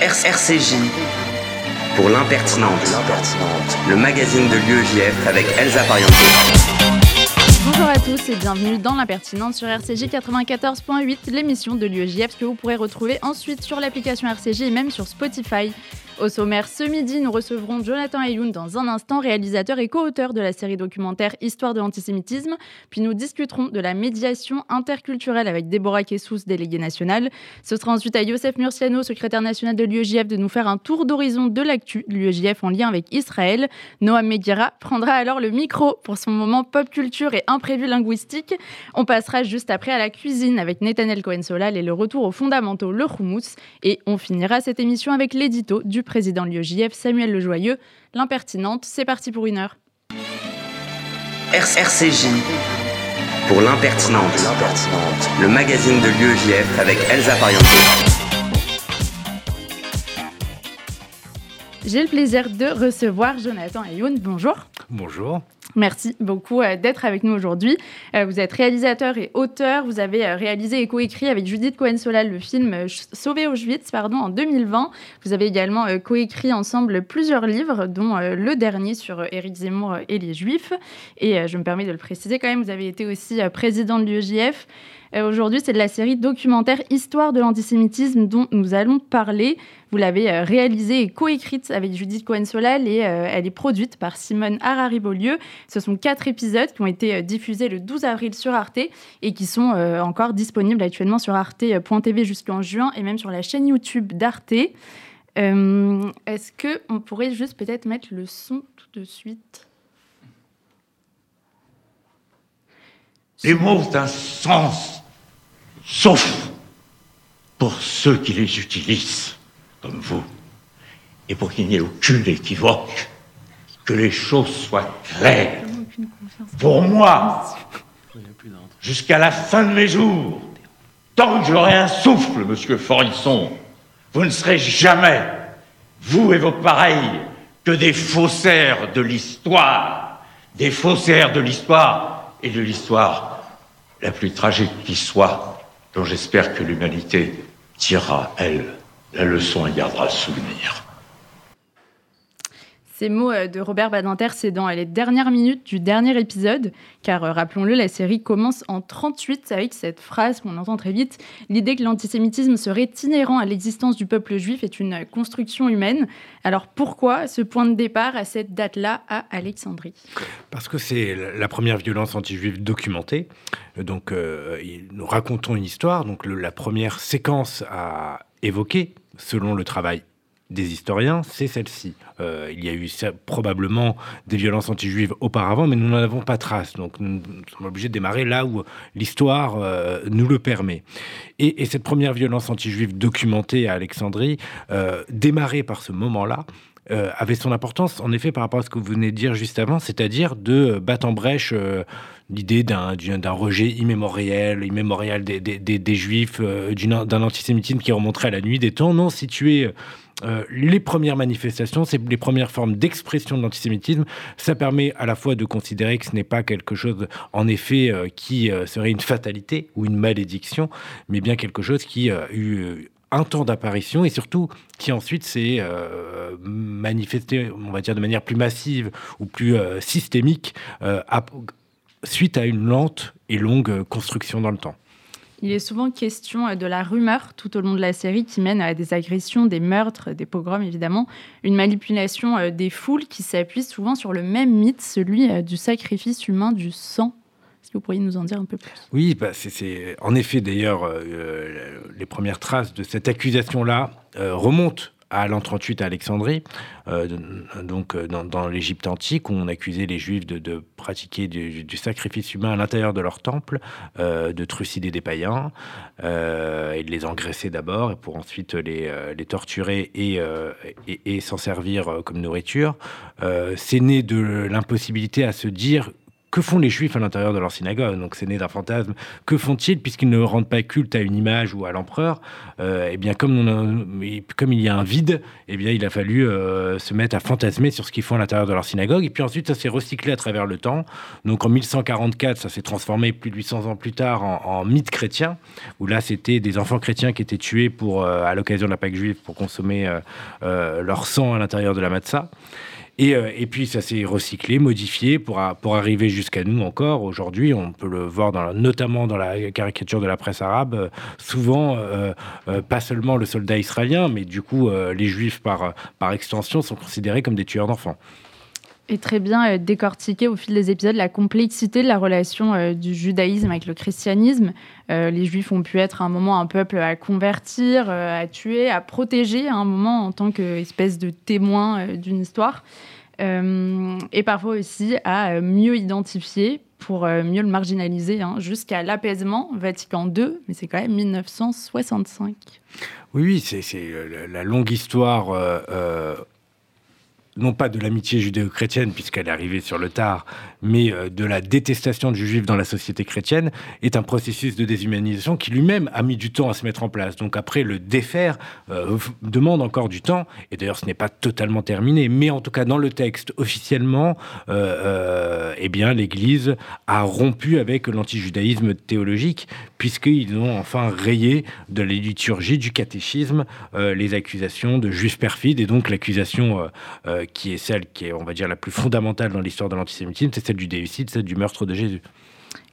RCJ pour l'impertinente, le magazine de l'UEJF avec Elsa Pariente. Bonjour à tous et bienvenue dans l'impertinente sur RCJ 94.8, l'émission de l'UEJF que vous pourrez retrouver ensuite sur l'application RCJ et même sur Spotify. Au sommaire, ce midi, nous recevrons Jonathan Ayoun dans un instant, réalisateur et co-auteur de la série documentaire Histoire de l'antisémitisme. Puis nous discuterons de la médiation interculturelle avec Déborah Kessous, déléguée nationale. Ce sera ensuite à Youssef Murciano, secrétaire national de l'UEJF, de nous faire un tour d'horizon de l'actu de l'UEJF en lien avec Israël. Noam Meguira prendra alors le micro pour son moment pop culture et imprévu linguistique. On passera juste après à la cuisine avec Netanel Cohen-Solal et le retour aux fondamentaux, le houmous. Et on finira cette émission avec l'édito du président de l'UEJF, Samuel Lejoyeux. L'impertinente, c'est parti pour une heure. RCJ pour l'impertinente, le magazine de l'UEJF avec Elsa Pariente. J'ai le plaisir de recevoir Jonathan Ayoun. Bonjour. Bonjour. Merci beaucoup euh, d'être avec nous aujourd'hui. Euh, vous êtes réalisateur et auteur. Vous avez euh, réalisé et coécrit avec Judith Cohen-Solal le film Sauvé Auschwitz pardon, en 2020. Vous avez également coécrit ensemble plusieurs livres, dont le dernier sur Éric Zemmour et les Juifs. Et je me permets de le préciser quand même, vous avez été aussi président de l'UEJF. Euh, aujourd'hui, c'est de la série documentaire Histoire de l'antisémitisme dont nous allons parler. Vous l'avez euh, réalisée et coécrite avec Judith Cohen-Solal et euh, elle est produite par Simone Harari-Beaulieu. Ce sont quatre épisodes qui ont été diffusés le 12 avril sur Arte et qui sont encore disponibles actuellement sur arte.tv jusqu'en juin et même sur la chaîne YouTube d'Arte. Est-ce qu'on pourrait juste peut-être mettre le son tout de suite? Les mots d'un sens sauf pour ceux qui les utilisent, comme vous, et pour qu'il n'y ait aucune équivoque, que les choses soient claires. Pour moi, jusqu'à la fin de mes jours, tant que j'aurai un souffle, monsieur Forisson, vous ne serez jamais, vous et vos pareils, que des faussaires de l'histoire, des faussaires de l'histoire et de l'histoire la plus tragique qui soit, dont j'espère que l'humanité tirera, elle, la leçon et gardera le souvenir. Ces mots euh, de Robert Badinter, c'est dans les dernières minutes du dernier épisode, car euh, rappelons-le, la série commence en 38 avec cette phrase qu'on entend très vite L'idée que l'antisémitisme serait inhérent à l'existence du peuple juif est une construction humaine. Alors pourquoi ce point de départ à cette date-là à Alexandrie? Parce que c'est la première violence anti-juive documentée. Donc euh, nous racontons une histoire. Donc la première séquence à évoquer, selon le travail des historiens, c'est celle-ci. Euh, il y a eu probablement des violences anti-juives auparavant, mais nous n'en avons pas trace. Donc nous sommes obligés de démarrer là où l'histoire euh, nous le permet. Et, cette première violence anti-juive documentée à Alexandrie, euh, démarrée par ce moment-là, avait son importance, en effet, par rapport à ce que vous venez de dire juste avant, c'est-à-dire de battre en brèche l'idée d'un, rejet immémorial, immémorial des, des Juifs, d'un antisémitisme qui remonterait à la nuit des temps. Non, situé euh, les premières manifestations, c'est les premières formes d'expression de l'antisémitisme. Ça permet à la fois de considérer que ce n'est pas quelque chose, en effet, euh, qui euh, serait une fatalité ou une malédiction, mais bien quelque chose qui a eu un temps d'apparition et surtout qui ensuite s'est manifesté, on va dire, de manière plus massive ou plus systémique suite à une lente et longue construction dans le temps. Il est souvent question euh, de la rumeur tout au long de la série qui mène à des agressions, des meurtres, des pogroms évidemment, une manipulation euh, des foules qui s'appuie souvent sur le même mythe, celui euh, du sacrifice humain du sang. Est-ce que vous pourriez nous en dire un peu plus? Oui, bah c'est en effet d'ailleurs les premières traces de cette accusation-là remontent à l'an 38 à Alexandrie, euh, donc euh, dans, l'Égypte antique, on accusait les Juifs de, pratiquer du, sacrifice humain à l'intérieur de leur temple, euh, de trucider des païens, et de les engraisser d'abord, pour ensuite les, torturer et, et s'en servir comme nourriture. C'est né de l'impossibilité à se dire que font les juifs à l'intérieur de leur synagogue Donc c'est né d'un fantasme. Que font-ils puisqu'ils ne rendent pas culte à une image ou à l'empereur Eh bien, comme, comme il y a un vide, eh bien, il a fallu se mettre à fantasmer sur ce qu'ils font à l'intérieur de leur synagogue. Et puis ensuite, ça s'est recyclé à travers le temps. Donc en 1144, ça s'est transformé plus de 800 ans plus tard en, mythe chrétien, où là, c'était des enfants chrétiens qui étaient tués pour, à l'occasion de la Pâque juive pour consommer leur sang à l'intérieur de la matzah. Et, euh, et, puis ça s'est recyclé, modifié pour, pour arriver jusqu'à nous encore. Aujourd'hui, on peut le voir notamment dans la caricature de la presse arabe, euh, souvent euh, pas seulement le soldat israélien, mais du coup les juifs par, par extension sont considérés comme des tueurs d'enfants. Et très bien décortiqué au fil des épisodes la complexité de la relation du judaïsme avec le christianisme. les juifs ont pu être à un moment un peuple à convertir, à tuer, à protéger à un moment en tant qu'espèce de témoin d'une histoire. Euh, et parfois aussi à mieux identifier pour euh, mieux le marginaliser, hein, jusqu'à l'apaisement Vatican II, mais c'est quand même 1965. Oui, c'est euh, la longue histoire non pas de l'amitié judéo-chrétienne, puisqu'elle est arrivée sur le tard, mais euh, de la détestation du juif dans la société chrétienne, est un processus de déshumanisation qui lui-même a mis du temps à se mettre en place. Donc après, le défaire euh, demande encore du temps, et d'ailleurs ce n'est pas totalement terminé, mais en tout cas dans le texte, officiellement, euh, eh bien l'Église a rompu avec l'antijudaïsme théologique, puisqu'ils ont enfin rayé de la liturgie, du catéchisme, les accusations de juifs perfides, et donc l'accusation qui est celle qui est, on va dire, la plus fondamentale dans l'histoire de l'antisémitisme, c'est celle du déicide, celle du meurtre de Jésus.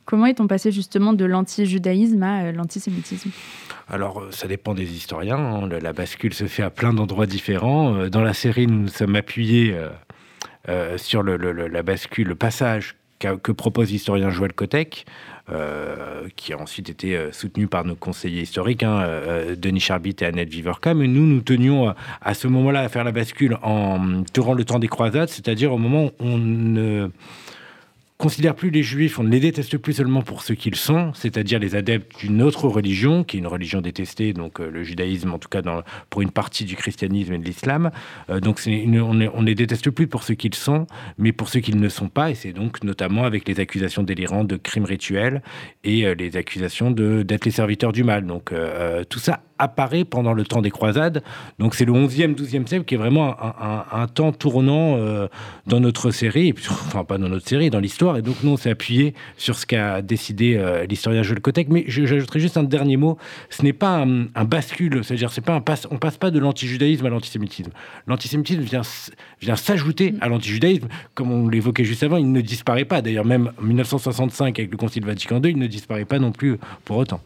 Comment est-on passé justement de l'anti-judaïsme à euh, l'antisémitisme? Alors, euh, ça dépend des historiens. Hein. La bascule se fait à plein d'endroits différents. Euh, dans la série, nous nous sommes appuyés sur le, la bascule, le passage que propose l'historien Joël Kotek, qui a ensuite été soutenu par nos conseillers historiques, hein, Denis Charbit et Annette Viverka. Mais nous, nous tenions à ce moment-là à faire la bascule en, durant le temps des croisades, c'est-à-dire au moment où on ne considère plus les juifs, on ne les déteste plus seulement pour ce qu'ils sont, c'est-à-dire les adeptes d'une autre religion, qui est une religion détestée, donc euh, le judaïsme en tout cas dans, pour une partie du christianisme et de l'islam. Euh, donc une, on, ne les déteste plus pour ce qu'ils sont, mais pour ce qu'ils ne sont pas, et c'est donc notamment avec les accusations délirantes de crimes rituels et euh, les accusations d'être les serviteurs du mal. Donc tout ça apparaît pendant le temps des croisades. Donc c'est le 11e, 12e siècle qui est vraiment un, temps tournant euh, dans notre série, enfin pas dans notre série, dans l'histoire. Et donc nous, on s'est appuyé sur ce qu'a décidé euh, l'historien Joël Kotek. Mais j'ajouterai juste un dernier mot. Ce n'est pas un, bascule, c'est-à-dire c'est pas un passe, on passe pas de l'antijudaïsme à l'antisémitisme. L'antisémitisme vient, vient s'ajouter à l'antijudaïsme. Comme on l'évoquait juste avant, il ne disparaît pas. D'ailleurs, même en 1965, avec le Concile Vatican II, il ne disparaît pas non plus pour autant.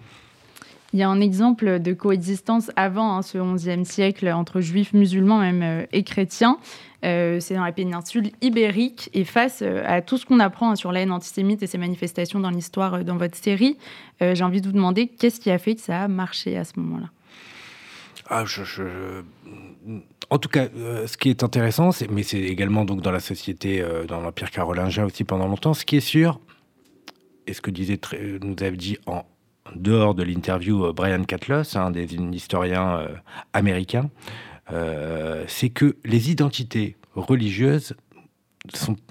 Il y a un exemple de coexistence avant hein, ce XIe siècle entre juifs, musulmans même, euh, et chrétiens. Euh, c'est dans la péninsule ibérique. Et face euh, à tout ce qu'on apprend hein, sur la haine antisémite et ses manifestations dans l'histoire dans votre série, j'ai envie de vous demander qu'est-ce qui a fait que ça a marché à ce moment-là? Ah, En tout cas, ce qui est intéressant, mais c'est également donc dans la société, dans l'Empire carolingien aussi pendant longtemps, ce qui est sûr, et ce que disait, nous avez dit en dehors de l'interview euh, Brian Catlos, un des historiens euh, américains, euh, c'est que les identités religieuses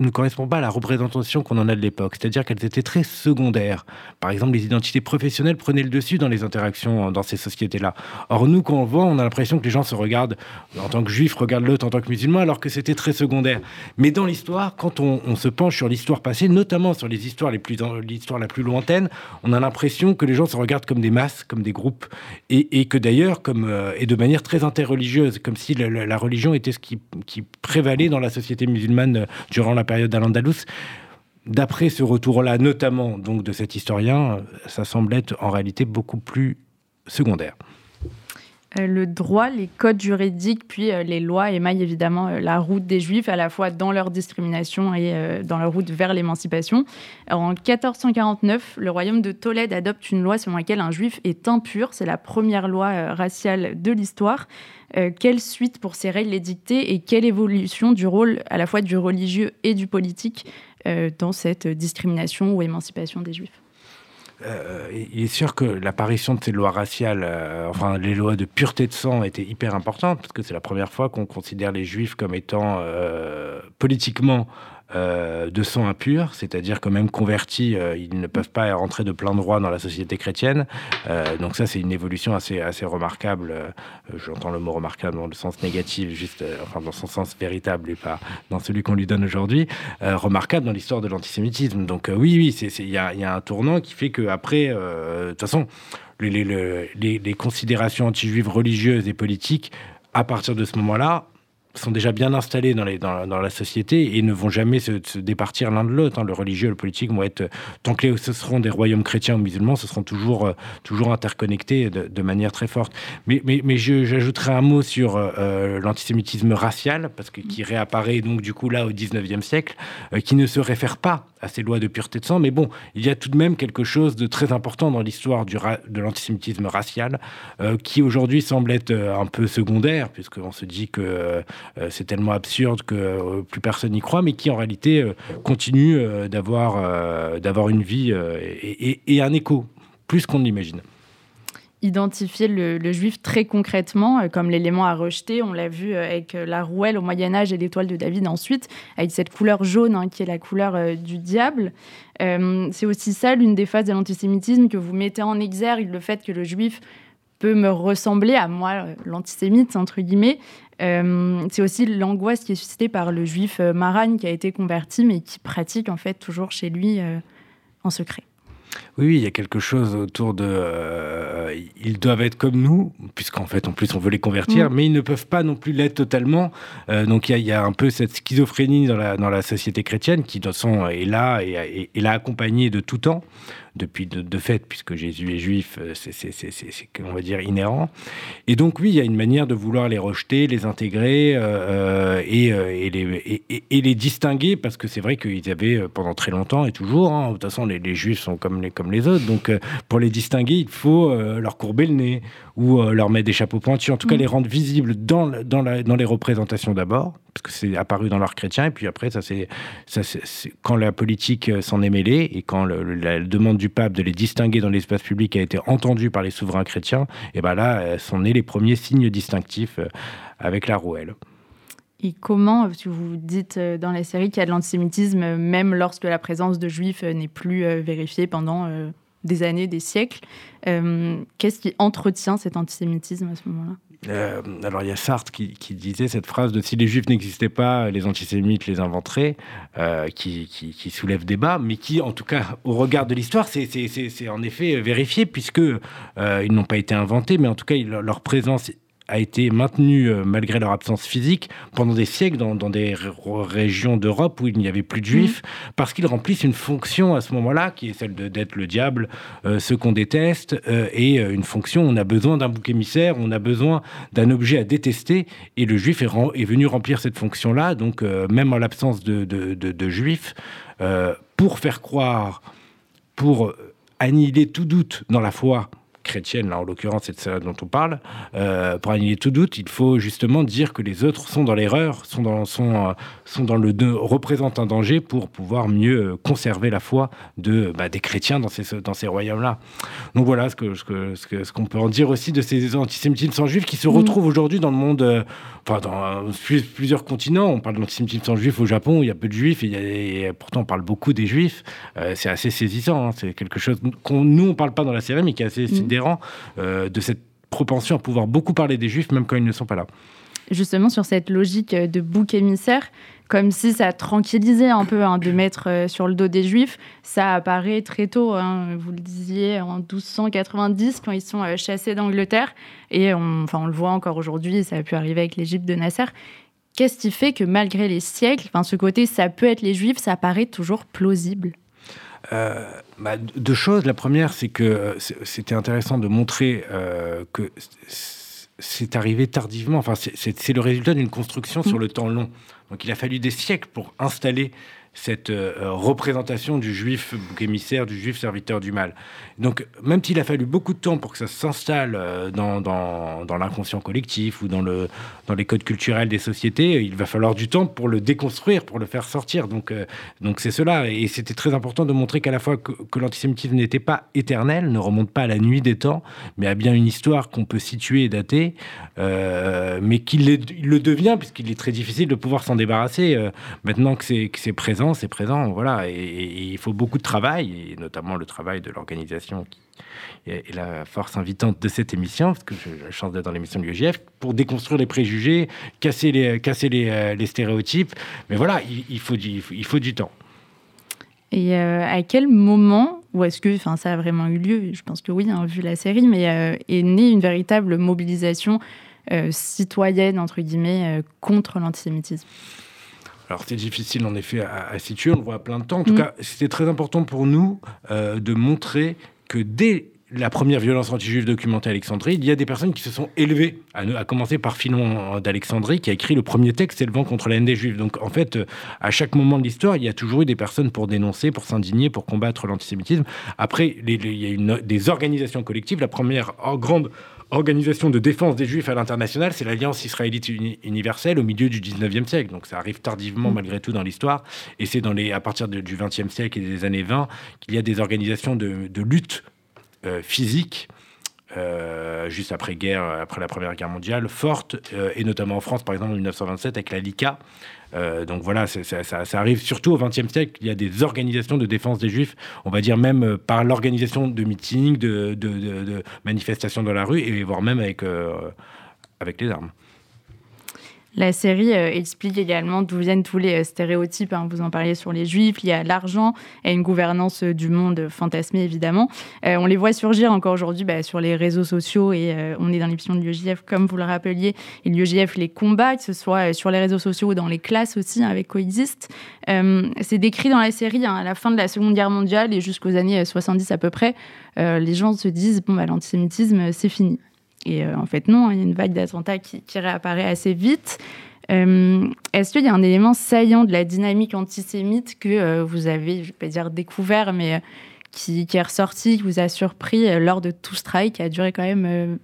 ne correspondent pas à la représentation qu'on en a de l'époque. C'est-à-dire qu'elles étaient très secondaires. Par exemple, les identités professionnelles prenaient le dessus dans les interactions dans ces sociétés-là. Or, nous, quand on voit, on a l'impression que les gens se regardent en tant que juifs, regardent l'autre en tant que musulman, alors que c'était très secondaire. Mais dans l'histoire, quand on, se penche sur l'histoire passée, notamment sur les histoires les plus l'histoire la plus lointaine, on a l'impression que les gens se regardent comme des masses, comme des groupes, et, que d'ailleurs, comme euh, et de manière très interreligieuse, comme si la, religion était ce qui, qui prévalait dans la société musulmane durant la période d'Al-Andalus. D'après ce retour-là, notamment donc de cet historien, ça semble être en réalité beaucoup plus secondaire. Euh, le droit, les codes juridiques, puis euh, les lois émaillent évidemment euh, la route des Juifs, à la fois dans leur discrimination et dans leur route vers l'émancipation. En 1449, le royaume de Tolède adopte une loi selon laquelle un Juif est impur. C'est la première loi raciale de l'histoire. quelle suite pour ces règles édictées et quelle évolution du rôle à la fois du religieux et du politique dans cette discrimination ou émancipation des Juifs? Euh, il est sûr que l'apparition de ces lois raciales, euh, enfin les lois de pureté de sang, étaient hyper importantes parce que c'est la première fois qu'on considère les juifs comme étant euh, politiquement euh, de sang impur, c'est-à-dire que même convertis, euh, ils ne peuvent pas rentrer de plein droit dans la société chrétienne. Euh, donc ça, c'est une évolution assez, assez remarquable. J'entends le mot remarquable dans le sens négatif, juste, enfin dans son sens véritable et pas dans celui qu'on lui donne aujourd'hui. remarquable dans l'histoire de l'antisémitisme. Donc oui, oui, il y a, un tournant qui fait qu'après, de toute façon, les, les considérations anti-juives religieuses et politiques, à partir de ce moment-là, sont déjà bien installés dans, la société et ne vont jamais se, départir l'un de l'autre. Hein. Le religieux et le politique vont être, tant que ce seront des royaumes chrétiens ou musulmans, ce seront toujours, euh, toujours interconnectés de, manière très forte. Mais, j'ajouterai un mot sur euh, l'antisémitisme racial, parce que qui réapparaît donc du coup là au 19e siècle, euh, qui ne se réfère pas à ces lois de pureté de sang, mais bon, il y a tout de même quelque chose de très important dans l'histoire de l'antisémitisme racial, euh, qui aujourd'hui semble être euh, un peu secondaire, puisqu'on se dit que euh, c'est tellement absurde que plus personne n'y croit, mais qui en réalité continue d'avoir d'avoir une vie et, et un écho, plus qu'on ne l'imagine identifier le, juif très concrètement euh, comme l'élément à rejeter. On l'a vu euh, avec la rouelle au Moyen Âge et l'étoile de David ensuite, avec cette couleur jaune hein, qui est la couleur euh, du diable. Euh, c'est aussi ça l'une des phases de l'antisémitisme que vous mettez en exergue, le fait que le juif peut me ressembler à moi, l'antisémite, entre guillemets. Euh, c'est aussi l'angoisse qui est suscitée par le juif Maragne qui a été converti mais qui pratique en fait toujours chez lui euh, en secret. Oui, il y a quelque chose autour de. Euh, ils doivent être comme nous, puisqu'en fait, en plus, on veut les convertir, mmh. mais ils ne peuvent pas non plus l'être totalement. Euh, donc, il y, a, il y, a un peu cette schizophrénie dans la, dans la société chrétienne qui, de toute façon, est là et, et, et l'a accompagnée de tout temps depuis de, de fait, puisque Jésus est juif, euh, c'est, on va dire, inhérent. Et donc, oui, il y a une manière de vouloir les rejeter, les intégrer euh, et, euh, et, les, et, et, les distinguer, parce que c'est vrai qu'ils avaient pendant très longtemps et toujours, hein, de toute façon, les, les juifs sont comme les, comme les autres, donc pour les distinguer, il faut leur courber le nez ou leur mettre des chapeaux pointus, en tout mmh. cas les rendre visibles dans, dans, la, dans les représentations d'abord, parce que c'est apparu dans l'art chrétien, et puis après, ça c'est quand la politique s'en est mêlée et quand la demande du pape de les distinguer dans l'espace public a été entendue par les souverains chrétiens, et ben là sont nés les premiers signes distinctifs euh, avec la rouelle. Et comment, si vous dites euh, dans la série qu'il y a de l'antisémitisme, même lorsque la présence de juifs n'est plus vérifiée pendant des années, des siècles. Euh, Qu'est-ce qui entretient cet antisémitisme à ce moment-là? Euh, alors il y a Sartre qui, disait cette phrase de si les juifs n'existaient pas, les antisémites les inventeraient, euh, qui, soulève débat, mais qui en tout cas au regard de l'histoire c'est en effet vérifié puisque ils n'ont pas été inventés, mais en tout cas leur présence a été maintenu euh, malgré leur absence physique pendant des siècles dans, dans des régions d'Europe où il n'y avait plus de juifs mmh. parce qu'ils remplissent une fonction à ce moment-là qui est celle d'être le diable, euh, ce qu'on déteste euh, et une fonction on a besoin d'un bouc émissaire, on a besoin d'un objet à détester et le juif est, est venu remplir cette fonction-là donc euh, même en l'absence de, de, de, de juifs pour faire croire, pour annihiler tout doute dans la foi, chrétienne, là en l'occurrence c'est de ça dont on parle, euh, pour annuler tout doute, il faut justement dire que les autres sont dans l'erreur, sont dans, sont, euh, sont dans le représentent un danger pour pouvoir mieux euh, conserver la foi de, bah, des chrétiens dans ces, dans ces royaumes-là. Donc voilà ce qu'on ce que, ce que, ce qu peut en dire aussi de ces antisémitismes sans juifs qui se mmh. retrouvent aujourd'hui dans le monde, euh, enfin dans euh, plusieurs continents. On parle d'antisémitisme sans juifs au Japon, il y a peu de juifs et, il y a, et pourtant on parle beaucoup des juifs. Euh, c'est assez saisissant, hein. c'est quelque chose qu'on nous on parle pas dans la série mais qui est assez mmh euh, de cette propension à pouvoir beaucoup parler des juifs, même quand ils ne sont pas là. Justement, sur cette logique de bouc émissaire, comme si ça tranquillisait un peu hein, de mettre euh, sur le dos des juifs, ça apparaît très tôt, hein, vous le disiez, en 1290, quand ils sont euh, chassés d'Angleterre, et on, enfin, on le voit encore aujourd'hui, ça a pu arriver avec l'Égypte de Nasser. Qu'est-ce qui fait que malgré les siècles, ce côté ça peut être les juifs, ça paraît toujours plausible? euh, bah, deux choses. La première, c'est que euh, c'était intéressant de montrer euh, que c'est arrivé tardivement. Enfin, c'est le résultat d'une construction mmh. sur le temps long. Donc, il a fallu des siècles pour installer cette euh, représentation du juif bouc émissaire, du juif serviteur du mal. Donc, même s'il a fallu beaucoup de temps pour que ça s'installe euh, dans, l'inconscient collectif ou dans, le, dans les codes culturels des sociétés, il va falloir du temps pour le déconstruire, pour le faire sortir. Donc, euh, c'est cela. Et c'était très important de montrer qu'à la fois que, l'antisémitisme n'était pas éternel, ne remonte pas à la nuit des temps, mais a bien une histoire qu'on peut situer et dater, euh, mais qu'il le devient, puisqu'il est très difficile de pouvoir s'en débarrasser. maintenant que c'est présent, c'est présent, voilà. Et, il faut beaucoup de travail, et notamment le travail de l'organisation qui est la force invitante de cette émission, parce que j'ai la chance d'être dans l'émission de l'UEJF, pour déconstruire les préjugés, casser les, casser les, stéréotypes. Mais voilà, il, faut, du, il faut du temps. Et à quel moment ou est-ce que ça a vraiment eu lieu? Je pense que oui, hein, vu la série, mais euh, est née une véritable mobilisation euh, citoyenne, entre guillemets, euh, contre l'antisémitisme? Alors c'est difficile en effet à, situer, on le voit à plein de temps. En tout mm. cas, c'était très important pour nous de montrer que dès la première violence anti-juive documentée à Alexandrie, il y a des personnes qui se sont élevées, à, commencer par Philon d'Alexandrie, qui a écrit le premier texte élevant contre la haine des juifs. Donc en fait, à chaque moment de l'histoire, il y a toujours eu des personnes pour dénoncer, pour s'indigner, pour combattre l'antisémitisme. Après, il y a une, des organisations collectives. La première grande organisation de défense des juifs à l'international, c'est l'Alliance israélite universelle au milieu du 19e siècle. Donc ça arrive tardivement malgré tout dans l'histoire. Et c'est à partir du 20e siècle et des années 20 qu'il y a des organisations de, de lutte euh, physique. Euh, juste après guerre, après la Première Guerre mondiale, forte, euh, et notamment en France, par exemple, en 1927, avec la LICA. donc voilà, ça, arrive surtout au XXe siècle. Il y a des organisations de défense des Juifs, on va dire même par l'organisation de meetings, de, de, manifestations dans la rue, et voire même avec, avec les armes. La série euh, explique également d'où viennent tous les euh, stéréotypes. Hein. vous en parliez sur les juifs, y a l'argent et une gouvernance euh, du monde fantasmée, évidemment. on les voit surgir encore aujourd'hui bah, sur les réseaux sociaux et on est dans l'émission de l'UEJF, comme vous le rappeliez. Et l'UEJF les combat, que ce soit sur les réseaux sociaux ou dans les classes aussi, hein, avec Coexist. c'est décrit dans la série, hein, à la fin de la Seconde Guerre mondiale et jusqu'aux années 70 à peu près, les gens se disent bon, bah, l'antisémitisme, c'est fini. Et euh, en fait, non, il y a une vague d'attentats qui, réapparaît assez vite. Euh, est-ce qu'il y a un élément saillant de la dynamique antisémite que euh, vous avez, je ne vais pas dire découvert, mais qui, qui, est ressorti, qui vous a surpris lors de tout ce travail qui a duré quand même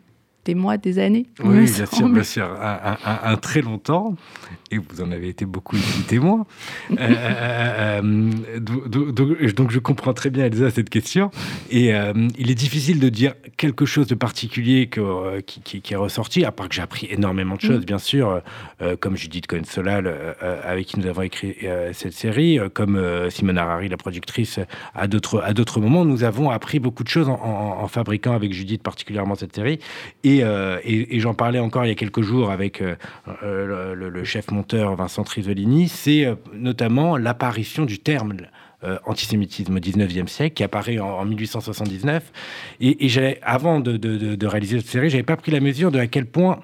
des mois, des années. Oui, bien sûr, bien sûr, un, très longtemps, et vous en avez été beaucoup témoin. euh, euh, euh donc, donc, je comprends très bien, Elsa, cette question. Et euh, il est difficile de dire quelque chose de particulier que, qui, qui, est ressorti, à part que j'ai appris énormément de choses, mm. bien sûr, comme Judith Cohen-Solal, avec qui nous avons écrit cette série, comme Simone Harari, la productrice, à d'autres moments. Nous avons appris beaucoup de choses en, en fabriquant avec Judith particulièrement cette série. Et euh, et, j'en parlais encore il y a quelques jours avec euh, euh, le, chef monteur Vincent Trisolini, c'est notamment l'apparition du terme antisémitisme au 19e siècle, qui apparaît en, 1879. Et, et avant de, de, réaliser cette série, j'avais pas pris la mesure de à quel point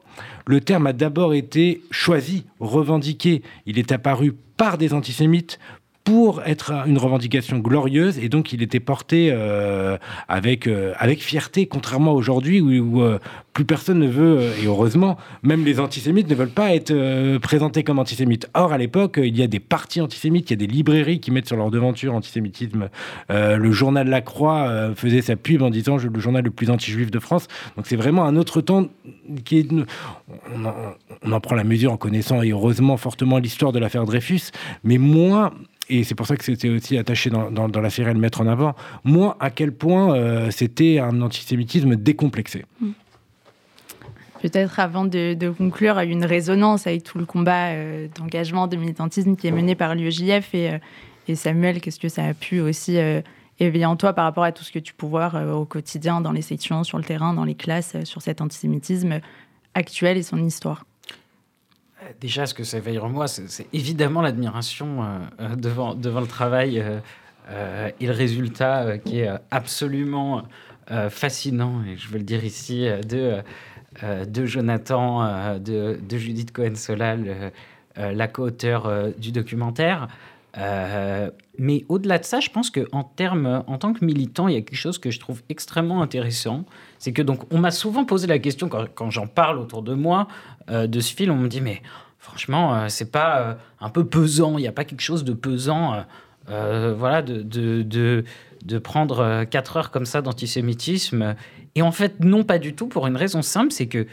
le terme a d'abord été choisi, revendiqué. Il est apparu par des antisémites pour être une revendication glorieuse et donc il était porté euh, avec, euh, avec fierté, contrairement aujourd'hui où, euh, plus personne ne veut, et heureusement, même les antisémites ne veulent pas être présentés comme antisémites. Or, à l'époque, il y a des partis antisémites, il y a des librairies qui mettent sur leur devanture antisémitisme. le journal La Croix faisait sa pub en disant le journal le plus anti-juif de France. Donc c'est vraiment un autre temps qui est... On en, on en prend la mesure en connaissant et heureusement fortement l'histoire de l'affaire Dreyfus, mais moins et c'est pour ça que c'était aussi attaché dans, la série à le mettre en avant, moi, à quel point euh, c'était un antisémitisme décomplexé. Mm. Peut-être avant de, conclure, une résonance avec tout le combat euh, d'engagement, de militantisme qui est mené par l'UEJF et, euh, et, Samuel, qu'est-ce que ça a pu aussi éveiller en toi par rapport à tout ce que tu peux voir au quotidien, dans les sections, sur le terrain, dans les classes, sur cet antisémitisme actuel et son histoire? Déjà, ce que ça éveille en moi, c'est évidemment l'admiration euh, euh, devant, devant le travail euh, et le résultat qui est absolument fascinant, et je veux le dire ici, de, de Jonathan, de, de, Judith Cohen-Solal, la co-auteure du documentaire. mais au-delà de ça, je pense qu'en termes, en tant que militant, il y a quelque chose que je trouve extrêmement intéressant. C'est que donc, on m'a souvent posé la question quand j'en parle autour de moi de ce film, on me dit mais franchement, euh, c'est pas euh, un peu pesant. Il n'y a pas quelque chose de pesant. Euh, voilà, de, de, de, prendre quatre heures comme ça d'antisémitisme. Et en fait, non, pas du tout, pour une raison simple, c'est que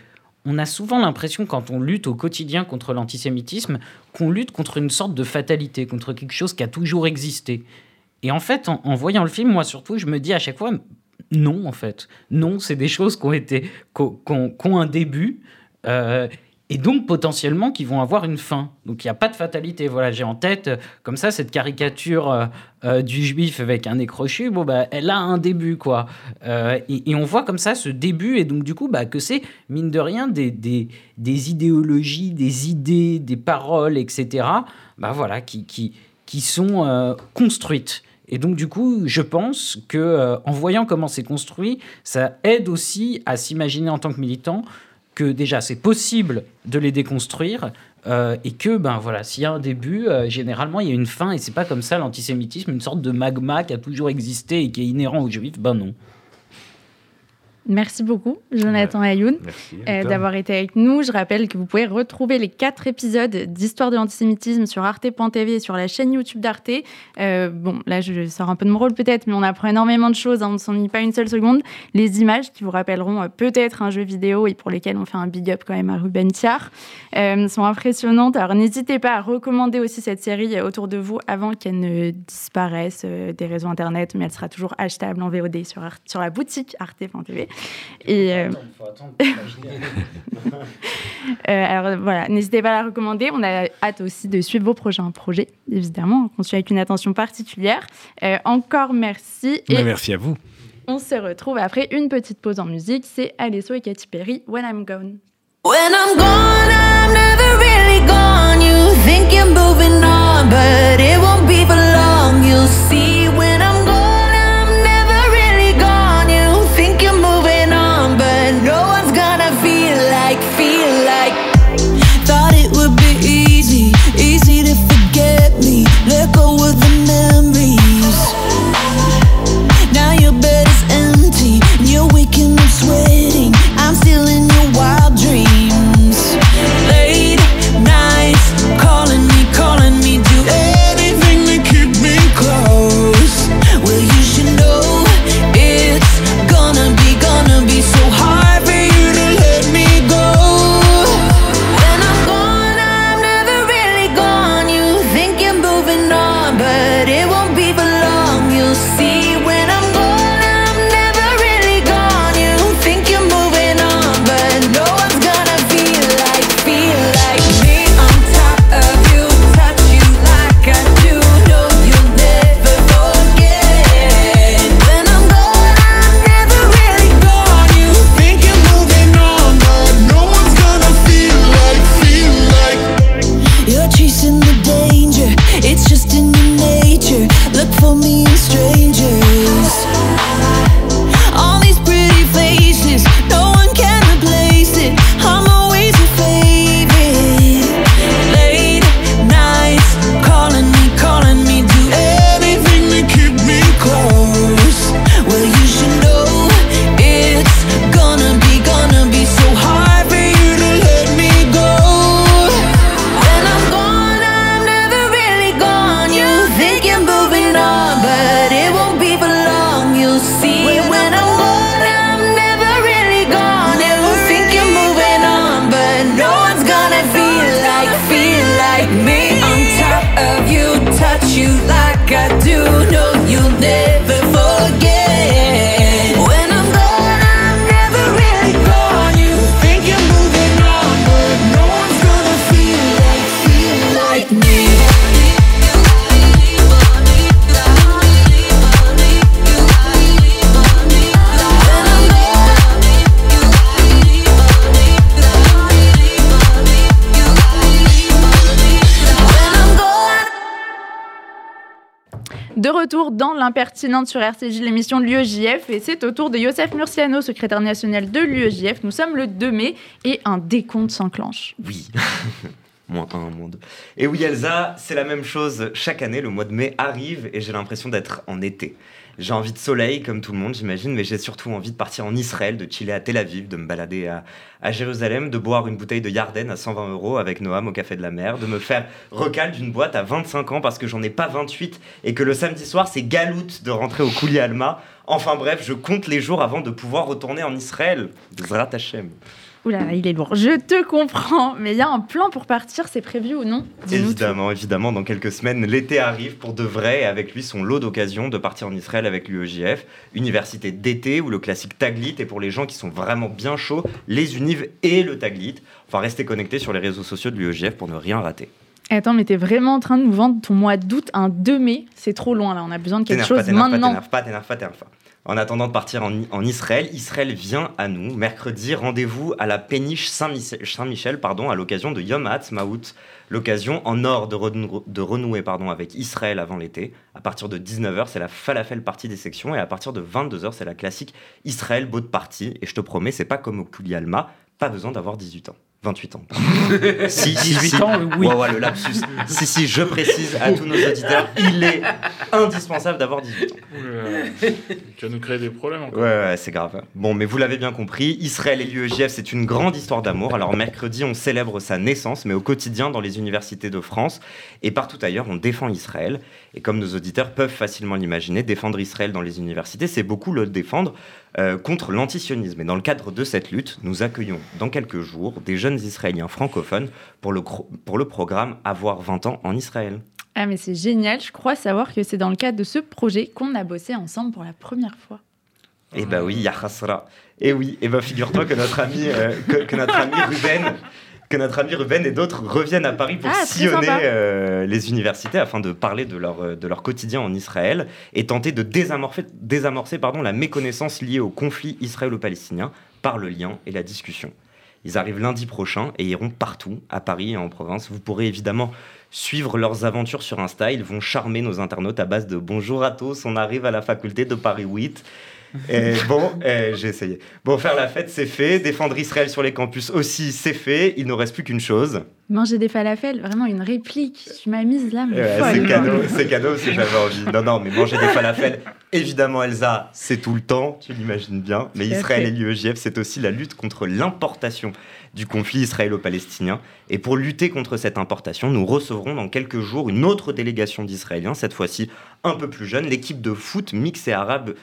on a souvent l'impression, quand on lutte au quotidien contre l'antisémitisme, qu'on lutte contre une sorte de fatalité, contre quelque chose qui a toujours existé. Et en fait, en, voyant le film, moi surtout, je me dis à chaque fois, non, en fait. Non, c'est des choses qui ont, été, qui ont, un début. Et donc potentiellement qui vont avoir une fin. Donc il n'y a pas de fatalité. Voilà, j'ai en tête euh, comme ça cette caricature euh, euh, du juif avec un nez crochu. Bon bah elle a un début quoi. Et, on voit comme ça ce début et donc du coup bah que c'est mine de rien des, idéologies, des idées, des paroles, etc. Bah voilà qui sont construites. Et donc du coup, je pense que en voyant comment c'est construit, ça aide aussi à s'imaginer en tant que militant que déjà c'est possible de les déconstruire euh, et que ben voilà s'il y a un début euh, généralement il y a une fin et c'est pas comme ça l'antisémitisme une sorte de magma qui a toujours existé et qui est inhérent aux juifs ben non Merci beaucoup, Jonathan Ayoun, euh, d'avoir été avec nous. Je rappelle que vous pouvez retrouver les quatre épisodes d'Histoire de l'antisémitisme sur arte.tv et sur la chaîne YouTube d'Arte. Euh, bon, là, je sors un peu de mon rôle peut-être, mais on apprend énormément de choses. Hein, on ne s'ennuie pas une seule seconde. Les images qui vous rappelleront euh, peut-être un jeu vidéo et pour lesquelles on fait un big up quand même à Ruben Tiar sont impressionnantes. Alors, n'hésitez pas à recommander aussi cette série autour de vous avant qu'elle ne disparaisse des réseaux Internet, mais elle sera toujours achetable en VOD sur, sur la boutique arte.tv. Et, euh, euh, alors voilà, n'hésitez pas à la recommander. On a hâte aussi de suivre vos prochains projets, évidemment, qu'on suit avec une attention particulière. Euh, encore merci. Et merci à vous. On se retrouve après une petite pause en musique. C'est Alesso et Katy Perry, When I'm Gone. When I'm gone, I'm never really gone. You think you're moving on, but it won't be for long. You'll see dans l'impertinente sur RCJ, l'émission de l'UEJF. Et c'est au tour de Youssef Murciano, secrétaire national de l'UEJF. Nous sommes le 2 mai et un décompte s'enclenche. Oui. moins un, moins deux. Et oui, Elsa, c'est la même chose chaque année. Le mois de mai arrive et j'ai l'impression d'être en été. J'ai envie de soleil, comme tout le monde, j'imagine, mais j'ai surtout envie de partir en Israël, de chiller à Tel Aviv, de me balader à, Jérusalem, de boire une bouteille de Yarden à 120 euros avec Noam au Café de la Mer, de me faire recal d'une boîte à 25 ans parce que j'en ai pas 28 et que le samedi soir, c'est galoute de rentrer au Kouli Alma. Enfin bref, je compte les jours avant de pouvoir retourner en Israël. Zrat Hashem. Là, il est lourd. Je te comprends, mais il y a un plan pour partir, c'est prévu ou non? Évidemment, évidemment, dans quelques semaines, l'été arrive pour de vrai et avec lui son lot d'occasions de partir en Israël avec l'UEJF, université d'été où le classique Taglit et pour les gens qui sont vraiment bien chauds, les unives et le Taglit. Enfin, restez connectés sur les réseaux sociaux de l'UEJF pour ne rien rater. Attends, mais t'es vraiment en train de nous vendre ton mois d'août un 2 mai? C'est trop loin là, on a besoin de quelque pas, chose t'énerve pas, maintenant. t'énerve pas, t'énerve pas, t'énerve pas. En attendant de partir en, Israël, Israël vient à nous. Mercredi, rendez-vous à la péniche Saint-Michel, pardon, à l'occasion de Yom Ha'atzmaut. L'occasion en or de, renou- de renouer pardon, avec Israël avant l'été. À partir de 19h, c'est la falafel partie des sections. Et à partir de 22h, c'est la classique Israël boat party. Et je te promets, c'est pas comme au Kulialma, pas besoin d'avoir 18 ans. 28 ans. pardon. si, si, 18 si. ans, oui. Ouais, ouais, le lapsus. si, si, je précise à tous nos auditeurs, il est indispensable d'avoir 18 ans. Tu vas nous créer des problèmes encore. Ouais, ouais, c'est grave. Bon, mais vous l'avez bien compris, Israël et l'UEJF, c'est une grande histoire d'amour. Alors, mercredi, on célèbre sa naissance, mais au quotidien, dans les universités de France et partout ailleurs, on défend Israël. Et comme nos auditeurs peuvent facilement l'imaginer, défendre Israël dans les universités, c'est beaucoup le défendre euh, contre l'antisionisme. Et dans le cadre de cette lutte, nous accueillons dans quelques jours des jeunes Israéliens francophones pour le, pour le programme Avoir 20 ans en Israël. Ah, mais c'est génial, je crois savoir que c'est dans le cadre de ce projet qu'on a bossé ensemble pour la première fois. Eh bah oui, Yahasra. Et oui, et bah figure-toi que notre ami, euh, que, que notre ami Ruben, que notre ami Ruben et d'autres reviennent à Paris pour Ah, sillonner euh, les universités afin de parler de leur, euh, de leur quotidien en Israël et tenter de désamorcer, désamorcer pardon, la méconnaissance liée au conflit israélo-palestinien par le lien et la discussion. Ils arrivent lundi prochain et iront partout, à Paris et en province. Vous pourrez évidemment suivre leurs aventures sur Insta. Ils vont charmer nos internautes à base de bonjour à tous, on arrive à la faculté de Paris 8. Et bon, eh, j'ai essayé. Bon, faire la fête, c'est fait. Défendre Israël sur les campus aussi, c'est fait. Il ne reste plus qu'une chose. Manger des falafels, vraiment une réplique. Tu m'as mise là, mais Ouais, c'est cadeau, c'est cadeau si j'avais envie. Non, non, mais manger des falafels, évidemment, Elsa, c'est tout le temps, tu l'imagines bien. Mais Israël et l'UEJF, c'est aussi la lutte contre l'importation du conflit israélo-palestinien. Et pour lutter contre cette importation, nous recevrons dans quelques jours une autre délégation d'Israéliens, cette fois-ci un peu plus jeune, l'équipe de foot mixte et arabe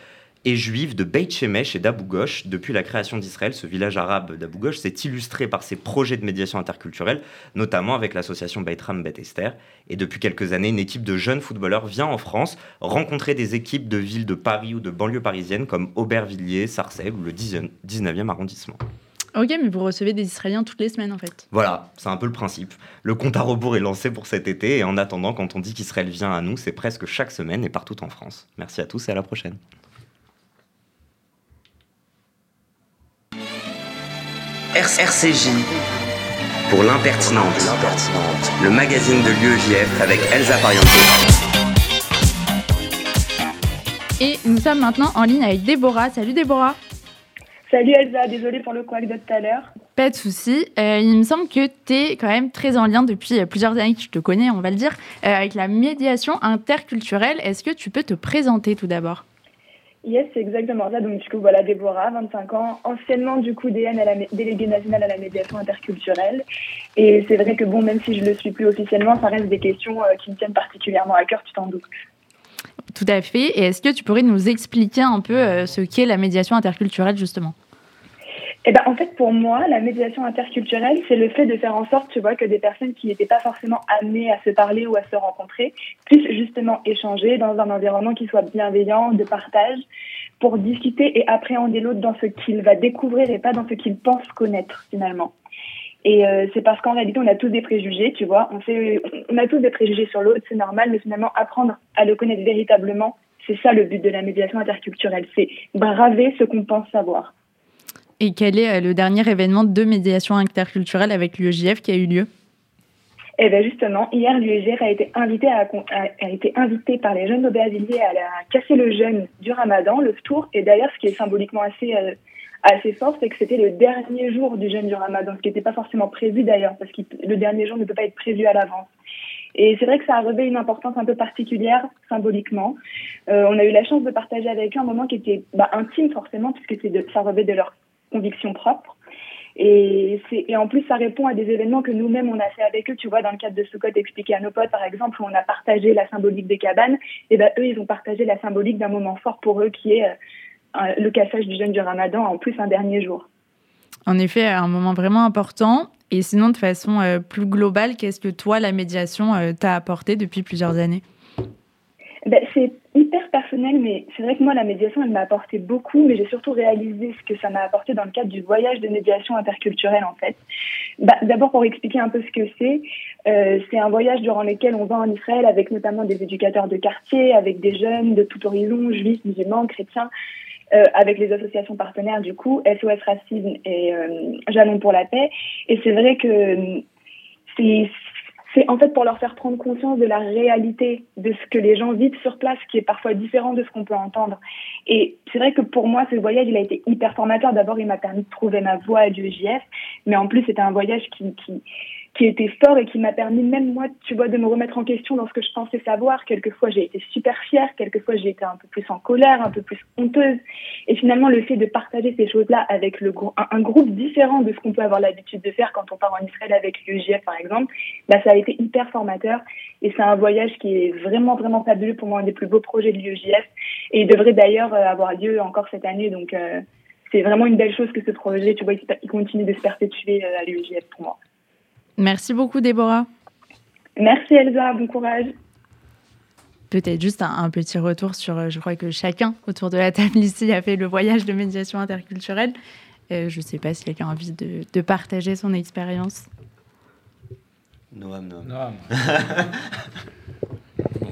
et juive de Beit Shemesh et d'Abu Ghosh. Depuis la création d'Israël, ce village arabe d'Abu Ghosh s'est illustré par ses projets de médiation interculturelle, notamment avec l'association Beit Ram Bet Esther. Et depuis quelques années, une équipe de jeunes footballeurs vient en France rencontrer des équipes de villes de Paris ou de banlieues parisiennes comme Aubervilliers, Sarcelles ou le 19e arrondissement. Ok, mais vous recevez des Israéliens toutes les semaines en fait. Voilà, c'est un peu le principe. Le compte à rebours est lancé pour cet été et en attendant, quand on dit qu'Israël vient à nous, c'est presque chaque semaine et partout en France. Merci à tous et à la prochaine. RCJ pour l'impertinente, le magazine de l'UEJF avec Elsa Pariente. Et nous sommes maintenant en ligne avec Déborah. Salut Déborah. Salut Elsa, désolée pour le couac de tout à l'heure. Pas de souci. Euh, il me semble que tu es quand même très en lien depuis euh, plusieurs années que je te connais, on va le dire, euh, avec la médiation interculturelle. Est-ce que tu peux te présenter tout d'abord? Yes, c'est exactement ça. Donc, du coup, voilà, Déborah, 25 ans, anciennement, du coup, DN à la déléguée nationale à la médiation interculturelle. Et c'est vrai que, bon, même si je le suis plus officiellement, ça reste des questions euh, qui me tiennent particulièrement à cœur, tu t'en doutes. Tout à fait. Et est-ce que tu pourrais nous expliquer un peu euh, ce qu'est la médiation interculturelle justement? Eh ben, en fait, pour moi, la médiation interculturelle, c'est le fait de faire en sorte, tu vois, que des personnes qui n'étaient pas forcément amenées à se parler ou à se rencontrer puissent justement échanger dans un environnement qui soit bienveillant, de partage, pour discuter et appréhender l'autre dans ce qu'il va découvrir et pas dans ce qu'il pense connaître finalement. Et euh, c'est parce qu'en réalité, on a tous des préjugés, tu vois. On, sait, on a tous des préjugés sur l'autre, c'est normal, mais finalement, apprendre à le connaître véritablement, c'est ça le but de la médiation interculturelle, c'est braver ce qu'on pense savoir. Et quel est euh, le dernier événement de médiation interculturelle avec l'UEJF qui a eu lieu? Eh bien justement, hier, l'UEGF a été invité a, été invité par les jeunes d'Aubervilliers à, à casser le jeûne du Ramadan, le tour. Et d'ailleurs, ce qui est symboliquement assez euh, assez fort, c'est que c'était le dernier jour du jeûne du Ramadan, ce qui n'était pas forcément prévu d'ailleurs, parce que le dernier jour ne peut pas être prévu à l'avance. Et c'est vrai que ça a revêt une importance un peu particulière symboliquement. Euh, on a eu la chance de partager avec eux un moment qui était bah, intime forcément, puisque de, ça revêt de leurs convictions propres. Et, c'est- et en plus, ça répond à des événements que nous-mêmes, on a fait avec eux. Tu vois, dans le cadre de ce code expliqué à nos potes, par exemple, où on a partagé la symbolique des cabanes, et ben eux, ils ont partagé la symbolique d'un moment fort pour eux, qui est euh, le cassage du jeûne du ramadan, en plus un dernier jour. En effet, un moment vraiment important. Et sinon, de façon euh, plus globale, qu'est-ce que toi, la médiation, euh, t'a apporté depuis plusieurs années? Ben, c'est personnel, mais c'est vrai que moi, la médiation, elle m'a apporté beaucoup, mais j'ai surtout réalisé ce que ça m'a apporté dans le cadre du voyage de médiation interculturelle, en fait. Bah, D'abord, pour expliquer un peu ce que c'est, euh, c'est un voyage durant lequel on va en Israël avec notamment des éducateurs de quartier, avec des jeunes de tout horizon, juifs, musulmans, chrétiens, euh, avec les associations partenaires, du coup, SOS Racisme et euh, Jalons pour la paix. Et c'est vrai que euh, c'est c'est en fait pour leur faire prendre conscience de la réalité de ce que les gens vivent sur place, qui est parfois différent de ce qu'on peut entendre. Et c'est vrai que pour moi, ce voyage, il a été hyper formateur. D'abord, il m'a permis de trouver ma voie à l'UEJF, mais en plus, c'était un voyage qui, qui, qui était fort et qui m'a permis, même moi, tu vois, de me remettre en question dans ce que je pensais savoir. Quelquefois, j'ai été super fière, quelquefois, j'ai été un peu plus en colère, un peu plus honteuse. Et finalement, le fait de partager ces choses-là avec le, un, un groupe différent de ce qu'on peut avoir l'habitude de faire quand on part en Israël avec l'UEJF, par exemple, bah, ça a été hyper formateur. Et c'est un voyage qui est vraiment, vraiment fabuleux pour moi, un des plus beaux projets de l'UEJF. Et il devrait d'ailleurs euh, avoir lieu encore cette année. Donc, euh, c'est vraiment une belle chose que ce projet, tu vois, il, continue de se perpétuer euh, à l'UEJF pour moi. Merci beaucoup, Déborah. Merci Elsa, bon courage. Peut-être juste un, un petit retour sur, euh, je crois que chacun autour de la table ici a fait le voyage de médiation interculturelle. Euh, je ne sais pas si quelqu'un a envie de, de partager son expérience. Noam, Noam. Non,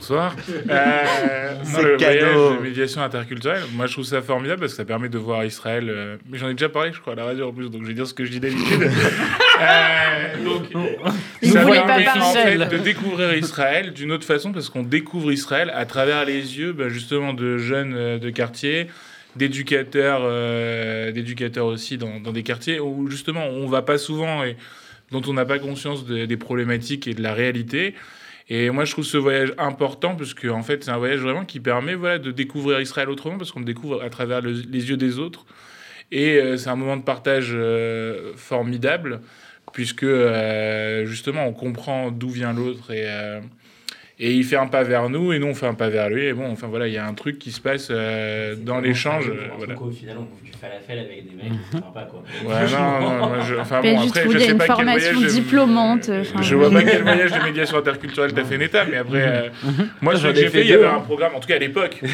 Bonsoir. Euh, C'est le cadeau. voyage de médiation interculturelle, moi je trouve ça formidable parce que ça permet de voir Israël. euh, mais j'en ai déjà parlé, je crois, à la radio en plus, donc je vais dire ce que je dis d'habitude. Euh, donc, Il ça pas permet en fait de découvrir Israël d'une autre façon parce qu'on découvre Israël à travers les yeux bah, justement de jeunes euh, de quartier d'éducateurs euh, d'éducateurs aussi dans, dans des quartiers où justement on va pas souvent et dont on n'a pas conscience de- des problématiques et de la réalité et moi, je trouve ce voyage important parce que en fait, c'est un voyage vraiment qui permet voilà, de découvrir Israël autrement parce qu'on le découvre à travers le- les yeux des autres. Et euh, c'est un moment de partage euh, formidable puisque euh, justement, on comprend d'où vient l'autre et il fait un pas vers nous et nous, on fait un pas vers lui. Et bon, enfin voilà, il y a un truc qui se passe euh, dans l'échange. euh, voilà. Au final, on bouffe du falafel avec des mecs, c'est sympa quoi. Ouais, non, non, moi, je, enfin bon, après, je sais pas quel voyage diplômante, Je vois pas quel voyage de médiation interculturelle t'as fait Neta, mais après, euh, moi, J'en ce que ai j'ai fait il y avait deux, un hein. programme, en tout cas à l'époque.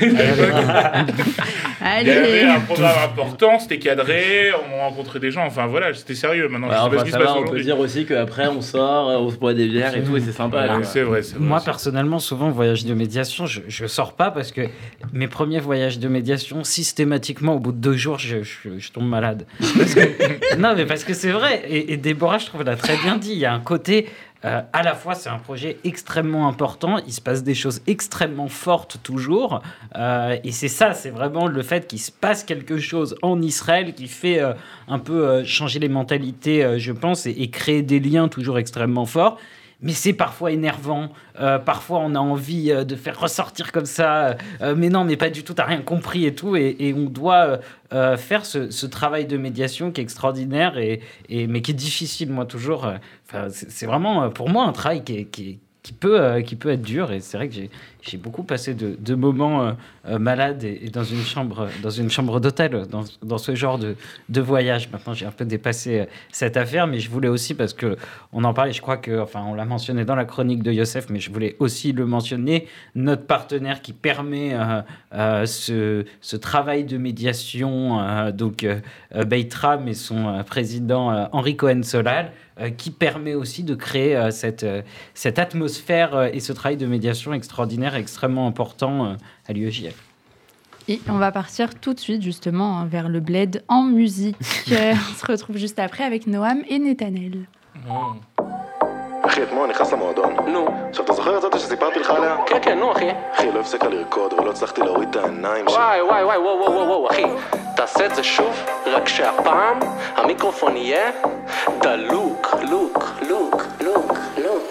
Il y avait un programme important, c'était cadré, on rencontrait des gens, enfin voilà, c'était sérieux. Maintenant, je sais pas enfin, ce qui se passe va, on peut dire aussi qu'après on sort, on se boit des bières et tout, et c'est sympa. C'est vrai, c'est vrai. Moi, c'est- personnellement, souvent, voyage de médiation, je, je sors pas parce que mes premiers voyages de médiation, systématiquement, au bout de deux jours, je, tombe malade. Non, mais parce que c'est vrai. Et, Déborah, je trouve, l'a très bien dit. Il y a un côté. euh, à la fois, c'est un projet extrêmement important. Il se passe des choses extrêmement fortes toujours. Euh, et c'est ça, c'est vraiment le fait qu'il se passe quelque chose en Israël qui fait euh, un peu changer les mentalités, je pense, et créer des liens toujours extrêmement forts. Mais c'est parfois énervant. euh, parfois, on a envie euh, de faire ressortir comme ça. euh, mais non, mais pas du tout. T'as rien compris et tout. Et, on doit faire ce, travail de médiation qui est extraordinaire et, mais qui est difficile, moi toujours. c'est vraiment pour moi un travail qui qui est- qui peut, euh, qui peut être dur. Et c'est vrai que j'ai- beaucoup passé de, moments euh, euh, malades et, dans une chambre, dans une chambre d'hôtel, dans, dans ce genre de, de voyage. Maintenant, j'ai un peu dépassé cette affaire, mais je voulais aussi, parce que on en parlait, je crois que, enfin, on l'a mentionné dans la chronique de Youssef, mais je voulais aussi le mentionner, notre partenaire qui permet ce, ce travail de médiation, donc Beitram et son président Henri Cohen-Solal, qui permet aussi de créer euh, cette, euh, cette atmosphère euh, et ce travail de médiation extraordinaire, extrêmement important euh, à l'UEJF. Et on va partir tout de suite justement hein, vers le bled en musique. Euh, on se retrouve juste après avec Noam et Netanel. Oh. אחי, אתמול נכנס למועדון. נו. עכשיו, אתה זוכר את זאת שסיפרתי לך עליה? כן, כן, נו, אחי. אחי, לא הפסיקה לרקוד ולא הצלחתי להוריד את העיניים שלי. וואי, וואי, וואי, וואו, וואו, וואו, אחי. תעשה את זה שוב, רק שהפעם המיקרופון יהיה דלוק, לוק, לוק, לוק, לוק, לוק.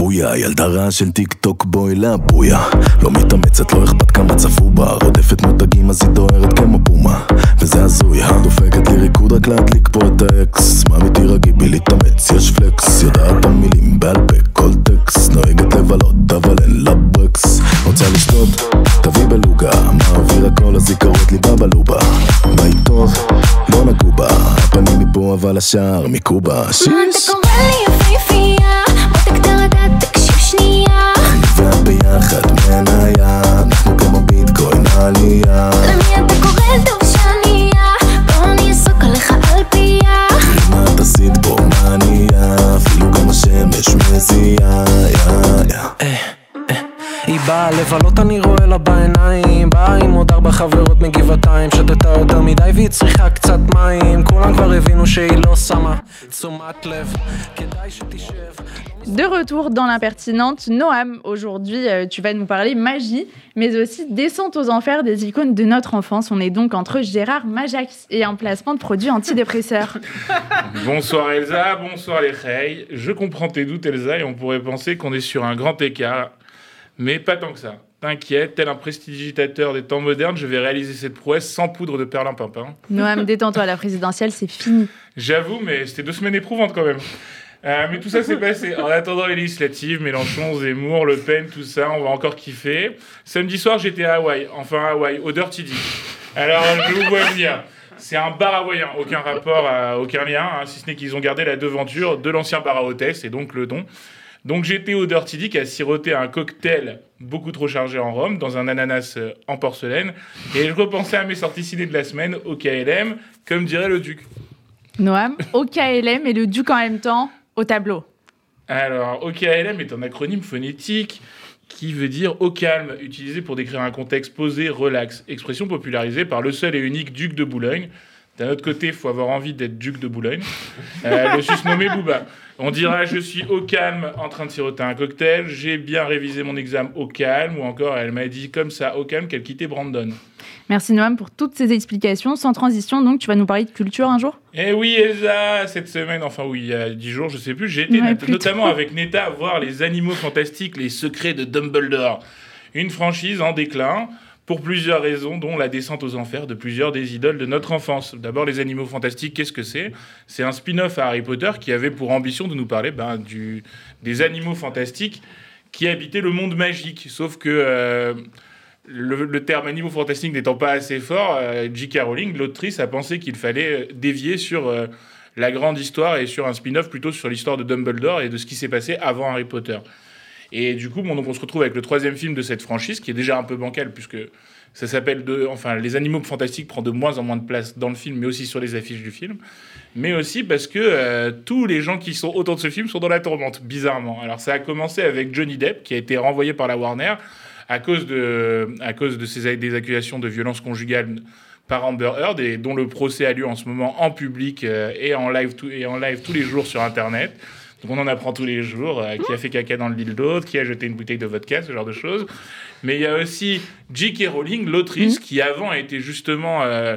פויה, ילדה רעה של טיק טוק בואי לאבויה לא מתאמצת, לא אכפת כמה צפו בה רודפת מותגים אז היא דוהרת כמו בומה. וזה הזוי, דופקת לי ריקוד רק להדליק פה את האקס. מאמי תירגעי בי להתאמץ, יש פלקס. יודעת המילים בעל פה, כל טקסט. נוהגת לבלות, אבל אין לה ברקס. רוצה לשתות, תביא בלוגה. מעביר הכל אז היא קוראת לי בבלובה בית טוב, לא נגוע השער מקובה. מה שיס אתה קורא לי יפהפייה? ביחד מניה. אנחנו כמו ביטקוין עלייה. למי אתה קורא? טוב שנייה? בוא אני אסוק עליך על פייה תראי מה פה מניה אפילו גם השמש מזיעה באה לבלות אני רואה לה בעיניים באה עם עוד ארבע חברות מגבעתיים שתתה יותר מדי והיא צריכה קצת מים כולם כבר הבינו שהיא לא שמה תשומת לב כדאי שתשב De retour dans l'impertinente, Noam, aujourd'hui euh, tu vas nous parler magie, mais aussi descente aux enfers des icônes de notre enfance. On est donc entre Gérard Majax et un placement de produits antidépresseurs. Bonsoir Elsa, bonsoir les Rey. Je comprends tes doutes Elsa et on pourrait penser qu'on est sur un grand écart, mais pas tant que ça. T'inquiète, tel un prestidigitateur des temps modernes, je vais réaliser cette prouesse sans poudre de perlimpinpin. Noam, détends-toi, la présidentielle c'est fini. J'avoue, mais c'était deux semaines éprouvantes quand même. Euh, mais tout ça s'est passé en attendant les législatives, Mélenchon, Zemmour, Le Pen, tout ça, on va encore kiffer. Samedi soir, j'étais à Hawaï, enfin à Hawaï, au Dirty Dick. Alors, je vous vois venir. C'est un bar hawaïen, aucun rapport, à, aucun lien, hein, si ce n'est qu'ils ont gardé la devanture de l'ancien bar à hôtesse, et donc le don. Donc j'étais au Dirty Dick à siroter un cocktail beaucoup trop chargé en rhum dans un ananas euh, en porcelaine, et je repensais à mes sorties ciné de la semaine au KLM, comme dirait le duc. Noam, au KLM et le duc en même temps, au tableau. Alors, OKLM est un acronyme phonétique qui veut dire au calme, utilisé pour décrire un contexte posé, relax, expression popularisée par le seul et unique duc de Boulogne. D'un autre côté, il faut avoir envie d'être duc de Boulogne. Euh, le susnommé Booba. On dira je suis au calme en train de siroter un cocktail, j'ai bien révisé mon examen au calme, ou encore elle m'a dit comme ça au calme qu'elle quittait Brandon. Merci Noam pour toutes ces explications. Sans transition, donc tu vas nous parler de culture un jour? Eh oui, Elsa, cette semaine, enfin oui, il y a dix jours, je sais plus, j'ai été Ouais, notamment avec Neta voir les animaux fantastiques, les secrets de Dumbledore. Une franchise en déclin pour plusieurs raisons, dont la descente aux enfers de plusieurs des idoles de notre enfance. D'abord, les animaux fantastiques, qu'est-ce que c'est? C'est un spin-off à Harry Potter qui avait pour ambition de nous parler ben, des animaux fantastiques qui habitaient le monde magique. Sauf que euh, le, terme animaux fantastiques n'étant pas assez fort, euh, J.K. Rowling, l'autrice, a pensé qu'il fallait euh, dévier sur la grande histoire et sur un spin-off plutôt sur l'histoire de Dumbledore et de ce qui s'est passé avant Harry Potter. Et du coup, bon, donc on se retrouve avec le troisième film de cette franchise, qui est déjà un peu bancal, puisque ça s'appelle de, enfin, les animaux fantastiques prend de moins en moins de place dans le film, mais aussi sur les affiches du film, mais aussi parce que euh, tous les gens qui sont autour de ce film sont dans la tourmente, bizarrement. Alors ça a commencé avec Johnny Depp, qui a été renvoyé par la Warner à cause de, à cause de ces, des accusations de violence conjugale par Amber Heard et dont le procès a lieu en ce moment en public euh, et, en live tout- et en live tous les jours sur Internet. Donc on en apprend tous les jours, euh, qui a fait caca dans le lit de l'autre, qui a jeté une bouteille de vodka, ce genre de choses. Mais il y a aussi J.K. Rowling, l'autrice, qui avant a été justement euh,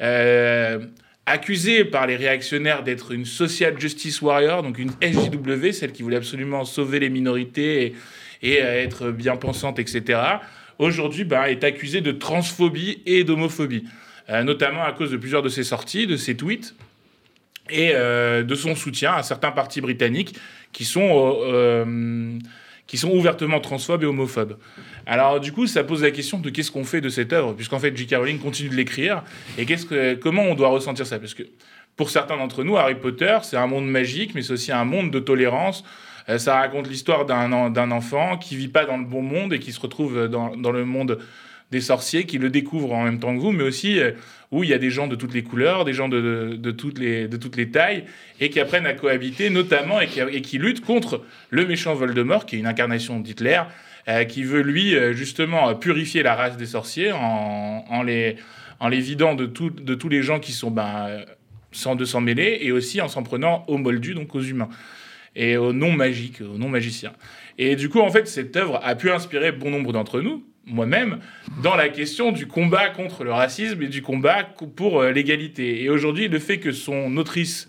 euh, accusée par les réactionnaires d'être une social justice warrior, donc une SJW, celle qui voulait absolument sauver les minorités et, et, être bien pensante, etc. Aujourd'hui, ben, est accusée de transphobie et d'homophobie, notamment à cause de plusieurs de ses sorties, de ses tweets et euh, de son soutien à certains partis britanniques qui sont, euh, euh, qui sont ouvertement transphobes et homophobes. Alors du coup, ça pose la question de qu'est-ce qu'on fait de cette œuvre, puisqu'en fait J.K. Rowling continue de l'écrire, et que, comment on doit ressentir ça? Parce que pour certains d'entre nous, Harry Potter, c'est un monde magique, mais c'est aussi un monde de tolérance. Ça raconte l'histoire d'un en- d'un enfant qui vit pas dans le bon monde et qui se retrouve dans, dans le monde des sorciers, qui le découvrent en même temps que vous, mais aussi où il y a des gens de toutes les couleurs, des gens de, de- toutes, les, de toutes les tailles, et qui apprennent à cohabiter, notamment, et qui, et qui luttent contre le méchant Voldemort, qui est une incarnation d'Hitler, euh, qui veut, lui, euh, justement, purifier la race des sorciers en, en les, en les vidant de, tout- de tous les gens qui sont ben, sans de s'en mêler, et aussi en s'en prenant aux moldus, donc aux humains, et aux non-magiques, aux non-magiciens. Et du coup, en fait, cette œuvre a pu inspirer bon nombre d'entre nous, moi-même, dans la question du combat contre le racisme et du combat co- pour euh, l'égalité. Et aujourd'hui, le fait que son autrice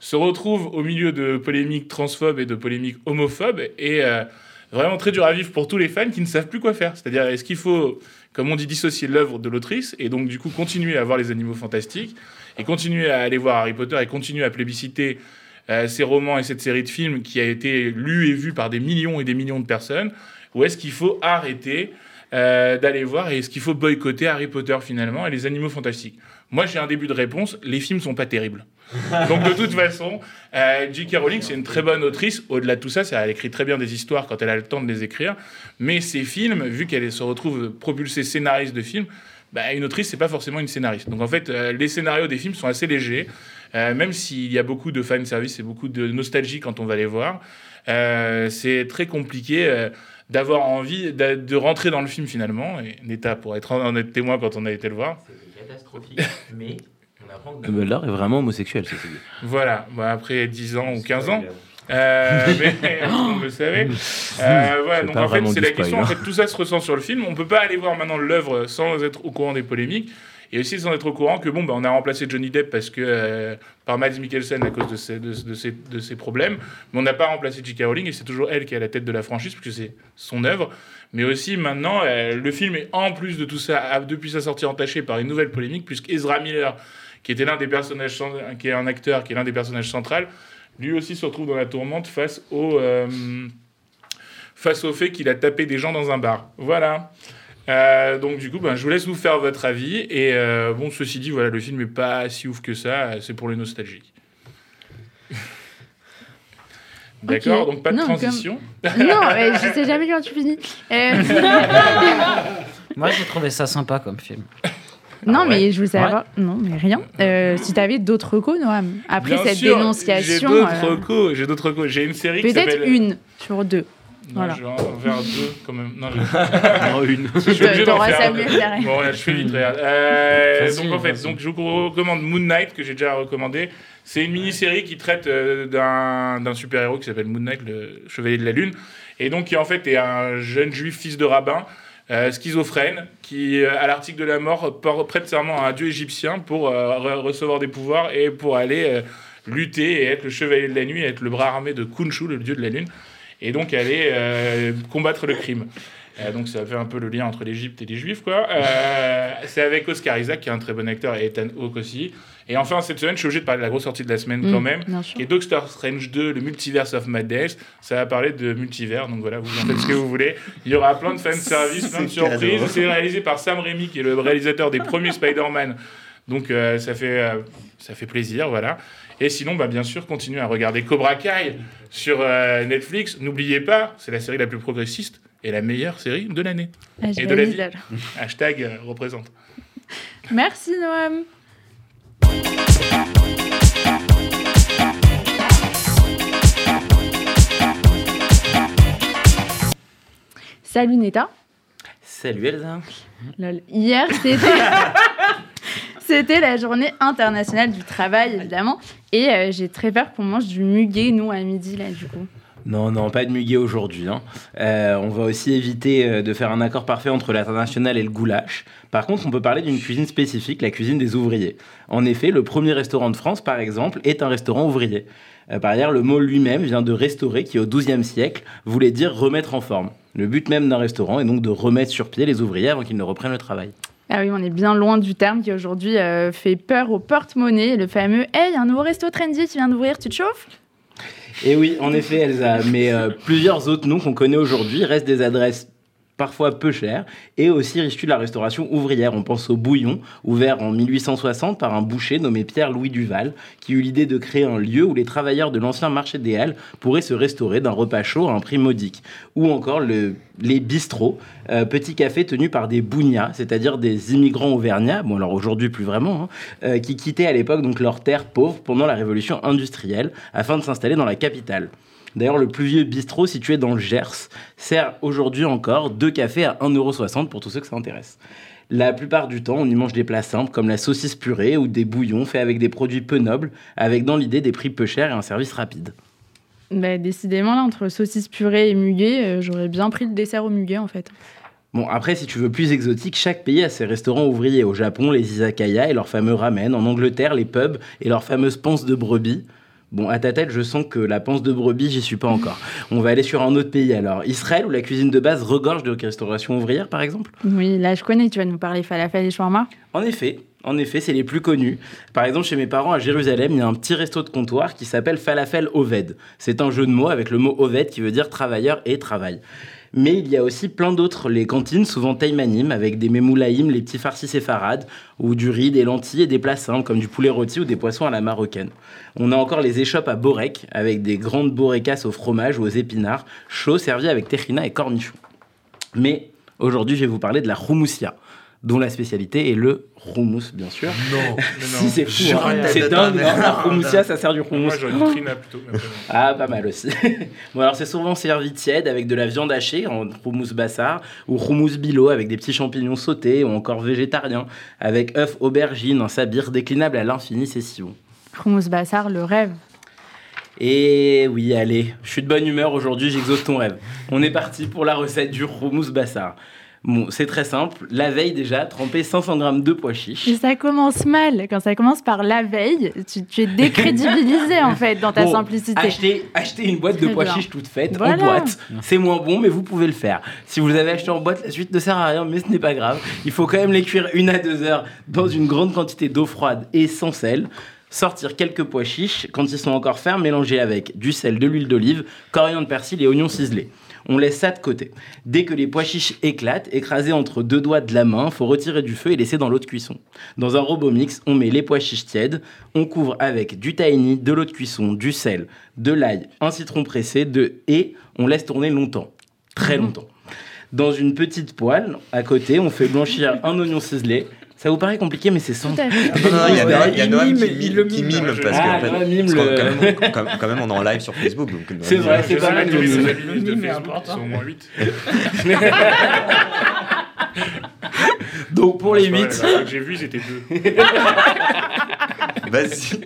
se retrouve au milieu de polémiques transphobes et de polémiques homophobes est euh, vraiment très dur à vivre pour tous les fans qui ne savent plus quoi faire. C'est-à-dire, est-ce qu'il faut, comme on dit, dissocier l'œuvre de l'autrice et donc du coup continuer à voir les animaux fantastiques et continuer à aller voir Harry Potter et continuer à plébisciter euh, ces romans et cette série de films qui a été lue et vue par des millions et des millions de personnes? Ou est-ce qu'il faut arrêter euh, d'aller voir et est-ce qu'il faut boycotter Harry Potter finalement et les animaux fantastiques Moi j'ai un début de réponse, les films sont pas terribles. Donc de toute façon, euh, J.K. Rowling, c'est une très bonne autrice. Au-delà de tout ça, elle écrit très bien des histoires quand elle a le temps de les écrire. Mais ses films, vu qu'elle se retrouve propulsée scénariste de films, bah, une autrice, c'est pas forcément une scénariste. Donc en fait, euh, les scénarios des films sont assez légers, même s'il y a beaucoup de fan service et beaucoup de nostalgie quand on va les voir. C'est très compliqué d'avoir envie de, de rentrer dans le film finalement. Et Neta, pour être en être témoin quand on a été le voir. catastrophique, mais on apprend que Dumbledore est vraiment homosexuel, ceci dit. Voilà, bah, après 10 ans ou 15 ans. Euh, mais on le savait. Euh, voilà, C'est donc pas en fait, c'est la question. En spoil, fait, tout ça se ressent sur le film. On peut pas aller voir maintenant l'œuvre sans être au courant des polémiques. Et aussi sans être au courant que bon, bah, on a remplacé Johnny Depp parce que euh, par Mads Mikkelsen à cause de ses, de, ses, de ses problèmes, mais on n'a pas remplacé J.K. Rowling et c'est toujours elle qui est à la tête de la franchise parce que c'est son œuvre. Mais aussi maintenant, euh, le film est en plus de tout ça, depuis sa sortie entaché par une nouvelle polémique puisque Ezra Miller, qui était l'un des personnages, qui est un acteur, qui est l'un des personnages centrales, lui aussi se retrouve dans la tourmente face au euh, face au fait qu'il a tapé des gens dans un bar. Voilà. Euh, donc du coup, ben, je vous laisse vous faire votre avis. Et euh, bon, ceci dit, voilà, le film est pas si ouf que ça. C'est pour les nostalgiques. D'accord, donc pas de Non, comme- transition. non, mais je sais jamais quand tu finis. Euh, Moi, j'ai trouvé ça sympa comme film. non, mais je voulais Ouais. savoir. Non, mais rien. Euh, si tu avais d'autres recos, Noam. Après Bien cette sûr, dénonciation. J'ai d'autres euh, recos. J'ai d'autres recos. J'ai une série qui Peut-être une sur deux. Non, Voilà. je vais en faire deux quand même. Non, une. Je suis obligé d'en faire deux. Bon, voilà, je fais vite, regarde. Euh, Facile, donc, en fait, facile. donc, je vous recommande Moon Knight, que j'ai déjà recommandé. C'est une mini-série qui traite euh, d'un super-héros qui s'appelle Moon Knight, le chevalier de la lune. Et donc, qui en fait est un jeune juif, fils de rabbin, euh, schizophrène, qui, euh, à l'article de la mort, prête serment à un dieu égyptien pour euh, re- recevoir des pouvoirs et pour aller euh, lutter et être le chevalier de la nuit, et être le bras armé de Khonshu, le dieu de la lune et donc aller euh, combattre le crime. Euh, donc ça fait un peu le lien entre l'Égypte et les Juifs, quoi. Euh, c'est avec Oscar Isaac, qui est un très bon acteur, et Ethan Hawke aussi. Et enfin, cette semaine, je suis obligé de parler de la grosse sortie de la semaine quand Mm, même. bien sûr. Et Doctor Strange 2, le Multiverse of Madness, ça va parler de multivers, donc voilà, vous en faites ce que vous voulez. Il y aura plein de fanservice, plein de surprises. C'est réalisé par Sam Raimi, qui est le réalisateur des premiers Spider-Man. Donc euh, ça, fait, euh, ça fait plaisir, voilà. Et sinon, bah, bien sûr, continuez à regarder Cobra Kai sur euh, Netflix. N'oubliez pas, c'est la série la plus progressiste et la meilleure série de l'année. Ah, et de la vie. Hashtag euh, représente. Merci, Noam. Salut Neta. Salut Elsa. Lol. Hier, c'était. C'était la journée internationale du travail, évidemment. Et euh, j'ai très peur qu'on mange du muguet, nous, à midi, là, du coup. Non, non, pas de muguet aujourd'hui. hein. Euh, on va aussi éviter euh, de faire un accord parfait entre l'international et le goulash. Par contre, on peut parler d'une cuisine spécifique, la cuisine des ouvriers. En effet, le premier restaurant de France, par exemple, est un restaurant ouvrier. Euh, par ailleurs, le mot lui-même vient de restaurer, qui au XIIe siècle voulait dire remettre en forme. Le but même d'un restaurant est donc de remettre sur pied les ouvriers avant qu'ils ne reprennent le travail. Ah oui, on est bien loin du terme qui aujourd'hui euh, fait peur au porte-monnaie, le fameux Hey, un nouveau resto trendy qui vient d'ouvrir, tu te chauffes? Et oui, en effet, Elsa, mais euh, plusieurs autres noms qu'on connaît aujourd'hui restent des adresses parfois peu chères et aussi issues de la restauration ouvrière. On pense au Bouillon, ouvert en 1860 par un boucher nommé Pierre-Louis Duval, qui eut l'idée de créer un lieu où les travailleurs de l'ancien marché des Halles pourraient se restaurer d'un repas chaud à un prix modique. Ou encore le- les bistrots, euh, petits cafés tenus par des bougnats, c'est-à-dire des immigrants auvergnats, bon alors aujourd'hui plus vraiment, hein, euh, qui quittaient à l'époque donc leur terre pauvre pendant la révolution industrielle afin de s'installer dans la capitale. D'ailleurs, le plus vieux bistrot situé dans le Gers sert aujourd'hui encore deux cafés à 1,60€ pour tous ceux que ça intéresse. La plupart du temps, on y mange des plats simples comme la saucisse purée ou des bouillons faits avec des produits peu nobles, avec dans l'idée des prix peu chers et un service rapide. bah, Décidément, là, entre saucisse purée et muguet, euh, j'aurais bien pris le dessert au muguet, en fait. Bon, après, si tu veux plus exotique, chaque pays a ses restaurants ouvriers. Au Japon, les izakaya et leurs fameux ramen. En Angleterre, les pubs et leurs fameuses panses de brebis. Bon, à ta tête, je sens que la panse de brebis, j'y suis pas encore. On va aller sur un autre pays alors. Israël, où la cuisine de base regorge de restauration ouvrière, par exemple? Oui, là, je connais, tu vas nous parler falafel et shawarma? En effet, en effet, c'est les plus connus. Par exemple, chez mes parents à Jérusalem, il y a un petit resto de comptoir qui s'appelle Falafel Oved. C'est un jeu de mots avec le mot Oved qui veut dire travailleur et travail. Mais il y a aussi plein d'autres, les cantines, souvent taïmanim, avec des mémoulaïm, les petits farcis séfarades, ou du riz, des lentilles et des plats comme du poulet rôti ou des poissons à la marocaine. On a encore les échoppes à borek, avec des grandes borecas au fromage ou aux épinards, chauds servis avec tehina et cornichons. Mais aujourd'hui, je vais vous parler de la houmousia, dont la spécialité est le houmous, bien sûr. Non, si, c'est fou, hein. c'est dingue, non, mère. la houmousia, ça sert du houmous. Moi, j'aurais trina plutôt. Ah, pas mal aussi. bon, alors c'est souvent servi tiède avec de la viande hachée en houmous bassar ou houmous bilo avec des petits champignons sautés ou encore végétarien avec œufs, aubergines, un sabir déclinable à l'infini, c'est si bon. Hummus Bassar, le rêve. Et oui, allez, je suis de bonne humeur aujourd'hui, j'exauce ton rêve. On est parti pour la recette du houmous bassar. Bon, c'est très simple. La veille déjà, tremper 500 grammes de pois chiches. Et ça commence mal. Quand ça commence par la veille, tu, tu es décrédibilisé en fait dans ta Bon, simplicité. Achetez, achetez une boîte de pois chiches toute faite Voilà. en boîte. C'est moins bon, mais vous pouvez le faire. Si vous avez acheté en boîte, la suite ne sert à rien, mais ce n'est pas grave. Il faut quand même les cuire une à deux heures dans une grande quantité d'eau froide et sans sel. Sortir quelques pois chiches quand ils sont encore fermes, mélanger avec du sel, de l'huile d'olive, coriandre, persil et oignons ciselés. On laisse ça de côté. Dès que les pois chiches éclatent, écrasés entre deux doigts de la main, faut retirer du feu et laisser dans l'eau de cuisson. Dans un robot mix, on met les pois chiches tièdes, on couvre avec du tahini, de l'eau de cuisson, du sel, de l'ail, un citron pressé, de et on laisse tourner longtemps, très longtemps. Dans une petite poêle, à côté, on fait blanchir un oignon ciselé. Ça vous paraît compliqué, mais c'est à fait. Non, non, il y a, Noam- il y a Il Noam mime, qui il mime, le qui mime. parce Ah, Noam mime parce le- quand, même, on, quand, même, on est en live sur Facebook. C'est vrai, c'est pas mal que les mime. abonnements de Facebook important. sont au moins 8. Donc pour les C'est pas vrai, 8, La fois que j'ai vu, c'était deux. Vas-y.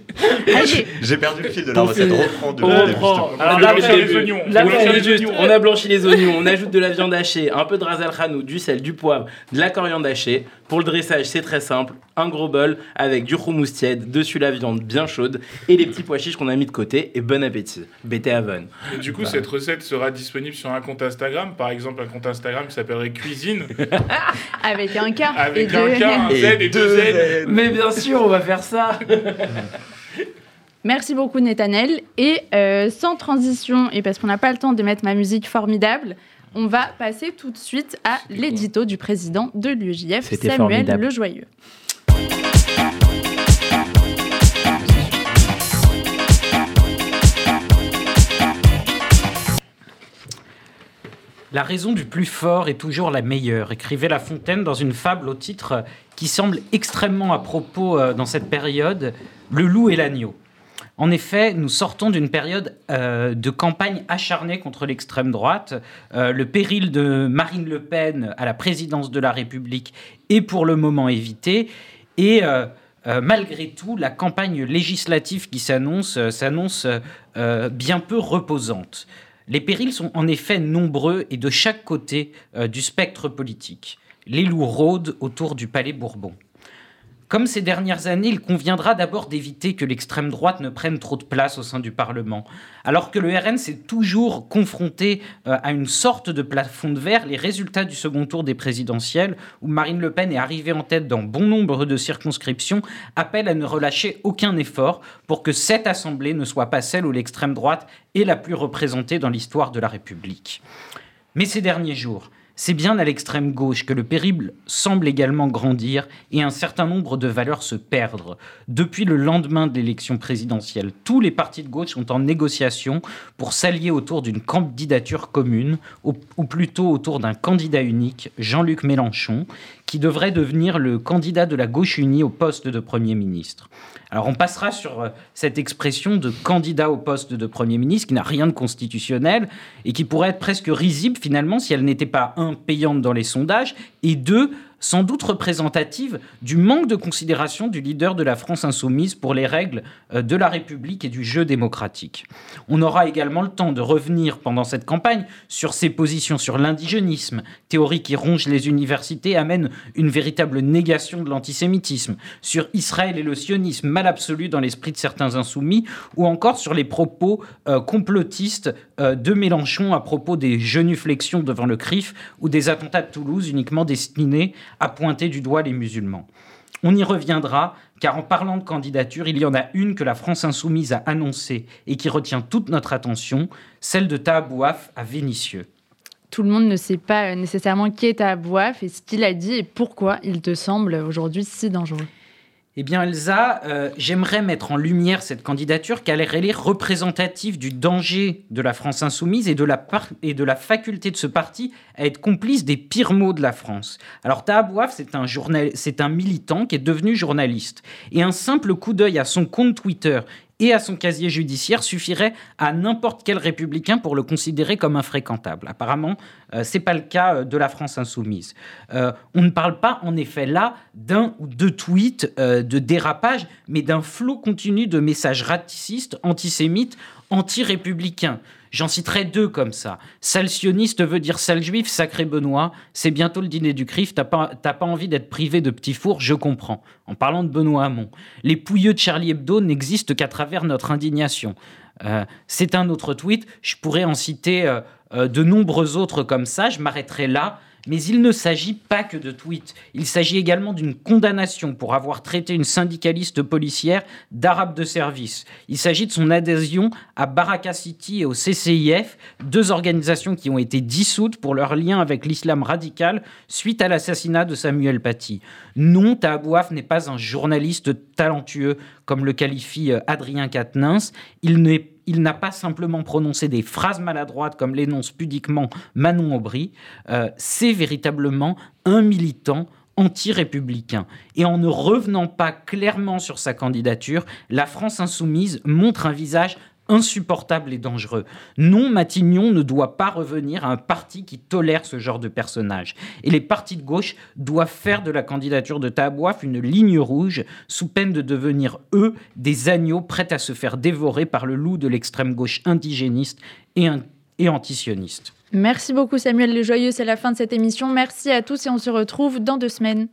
Allez, J'ai perdu le fil de la recette. Reprends de reprend. On là, blanchit vous les oignons. On a blanchi les oignons, on ajoute de la viande hachée, un peu de ras al khanou, du sel, du poivre, de la coriandre hachée. Pour le dressage, c'est très simple. Un gros bol avec du houmous tiède, dessus la viande bien chaude et les petits pois chiches qu'on a mis de côté. Et bon appétit. Bété Avon. Et du coup, cette recette sera disponible sur un compte Instagram, par exemple un compte Instagram qui s'appellerait Cuisine, avec un K et avec deux un K, un. Z et deux Z. Mais bien sûr, on va faire ça. Merci beaucoup, Netanel. Et euh, sans transition, et parce qu'on n'a pas le temps de mettre ma musique formidable, on va passer tout de suite à l'édito du président de l'UJF, Samuel. Lejoyeux. La raison du plus fort est toujours la meilleure, écrivait La Fontaine dans une fable au titre qui semble extrêmement à propos euh, dans cette période, Le loup et l'agneau. En effet, nous sortons d'une période euh, de campagne acharnée contre l'extrême droite. Euh, le péril de Marine Le Pen à la présidence de la République est pour le moment évité. Et euh, malgré tout, la campagne législative qui s'annonce s'annonce bien peu reposante. Les périls sont en effet nombreux et de chaque côté du spectre politique. Les loups rôdent autour du palais Bourbon. Comme ces dernières années, il conviendra d'abord d'éviter que l'extrême droite ne prenne trop de place au sein du Parlement. Alors que le RN s'est toujours confronté euh, à une sorte de plafond de verre, les résultats du second tour des présidentielles, où Marine Le Pen est arrivée en tête dans bon nombre de circonscriptions, appellent à ne relâcher aucun effort pour que cette assemblée ne soit pas celle où l'extrême droite est la plus représentée dans l'histoire de la République. Mais ces derniers jours, c'est bien à l'extrême gauche que le périple semble également grandir et un certain nombre de valeurs se perdre. Depuis le lendemain de l'élection présidentielle, tous les partis de gauche sont en négociation pour s'allier autour d'une candidature commune, ou, plutôt autour d'un candidat unique, Jean-Luc Mélenchon, qui devrait devenir le candidat de la gauche unie au poste de Premier ministre. Alors on passera sur euh, cette expression de candidat au poste de Premier ministre qui n'a rien de constitutionnel et qui pourrait être presque risible finalement si elle n'était pas, un, payante dans les sondages et deux, sans doute représentative du manque de considération du leader de la France insoumise pour les règles euh, de la République et du jeu démocratique. On aura également le temps de revenir pendant cette campagne sur ses positions sur l'indigénisme, théorie qui ronge les universités, amène une véritable négation de l'antisémitisme, sur Israël et le sionisme mal absolu dans l'esprit de certains insoumis, ou encore sur les propos euh, complotistes euh, de Mélenchon à propos des genuflexions devant le CRIF ou des attentats de Toulouse uniquement destinés à pointer du doigt les musulmans. On y reviendra, car en parlant de candidature, il y en a une que la France insoumise a annoncée et qui retient toute notre attention, celle de Tahabouaf à Vénissieux. tout le monde ne sait pas euh, nécessairement qui est Abouaf et ce qu'il a dit et pourquoi il te semble aujourd'hui si dangereux. Eh bien, Elsa, euh, j'aimerais mettre en lumière cette candidature car elle est représentative du danger de la France insoumise et de, la faculté de ce parti à être complice des pires maux de la France. Alors, Tahabouaf, c'est un militant qui est devenu journaliste. Et un simple coup d'œil à son compte Twitter et à son casier judiciaire suffirait à n'importe quel républicain pour le considérer comme infréquentable. Apparemment, euh, c'est pas le cas euh, de la France insoumise. Euh, on ne parle pas, en effet, là d'un ou deux tweets de dérapage, mais d'un flot continu de messages racistes, antisémites, anti-républicains. J'en citerai deux comme ça. Sale sioniste veut dire sale juif, sacré Benoît. C'est bientôt le dîner du CRIF. T'as pas, pas envie d'être privé de petits fours, je comprends. En parlant de Benoît Hamon. Les pouilleux de Charlie Hebdo n'existent qu'à travers notre indignation. Euh, c'est un autre tweet. Je pourrais en citer euh, euh, de nombreux autres comme ça. Je m'arrêterai là. Mais il ne s'agit pas que de tweets. Il s'agit également d'une condamnation pour avoir traité une syndicaliste policière d'arabe de service. Il s'agit de son adhésion à Baraka City et au CCIF, deux organisations qui ont été dissoutes pour leur lien avec l'islam radical suite à l'assassinat de Samuel Paty. Non, Tahabouaf n'est pas un journaliste talentueux comme le qualifie euh, Adrien Quatennens. Il n'est il n'a pas simplement prononcé des phrases maladroites comme l'énonce pudiquement Manon Aubry, euh, c'est véritablement un militant anti-républicain. Et en ne revenant pas clairement sur sa candidature, la France insoumise montre un visage insupportable et dangereux. Non, Matignon ne doit pas revenir à un parti qui tolère ce genre de personnage. Et les partis de gauche doivent faire de la candidature de Tahabouaf une ligne rouge, sous peine de devenir, eux, des agneaux prêts à se faire dévorer par le loup de l'extrême gauche indigéniste et, un- et antisioniste. Merci beaucoup Samuel Le Joyeux, c'est la fin de cette émission. Merci à tous et on se retrouve dans deux semaines.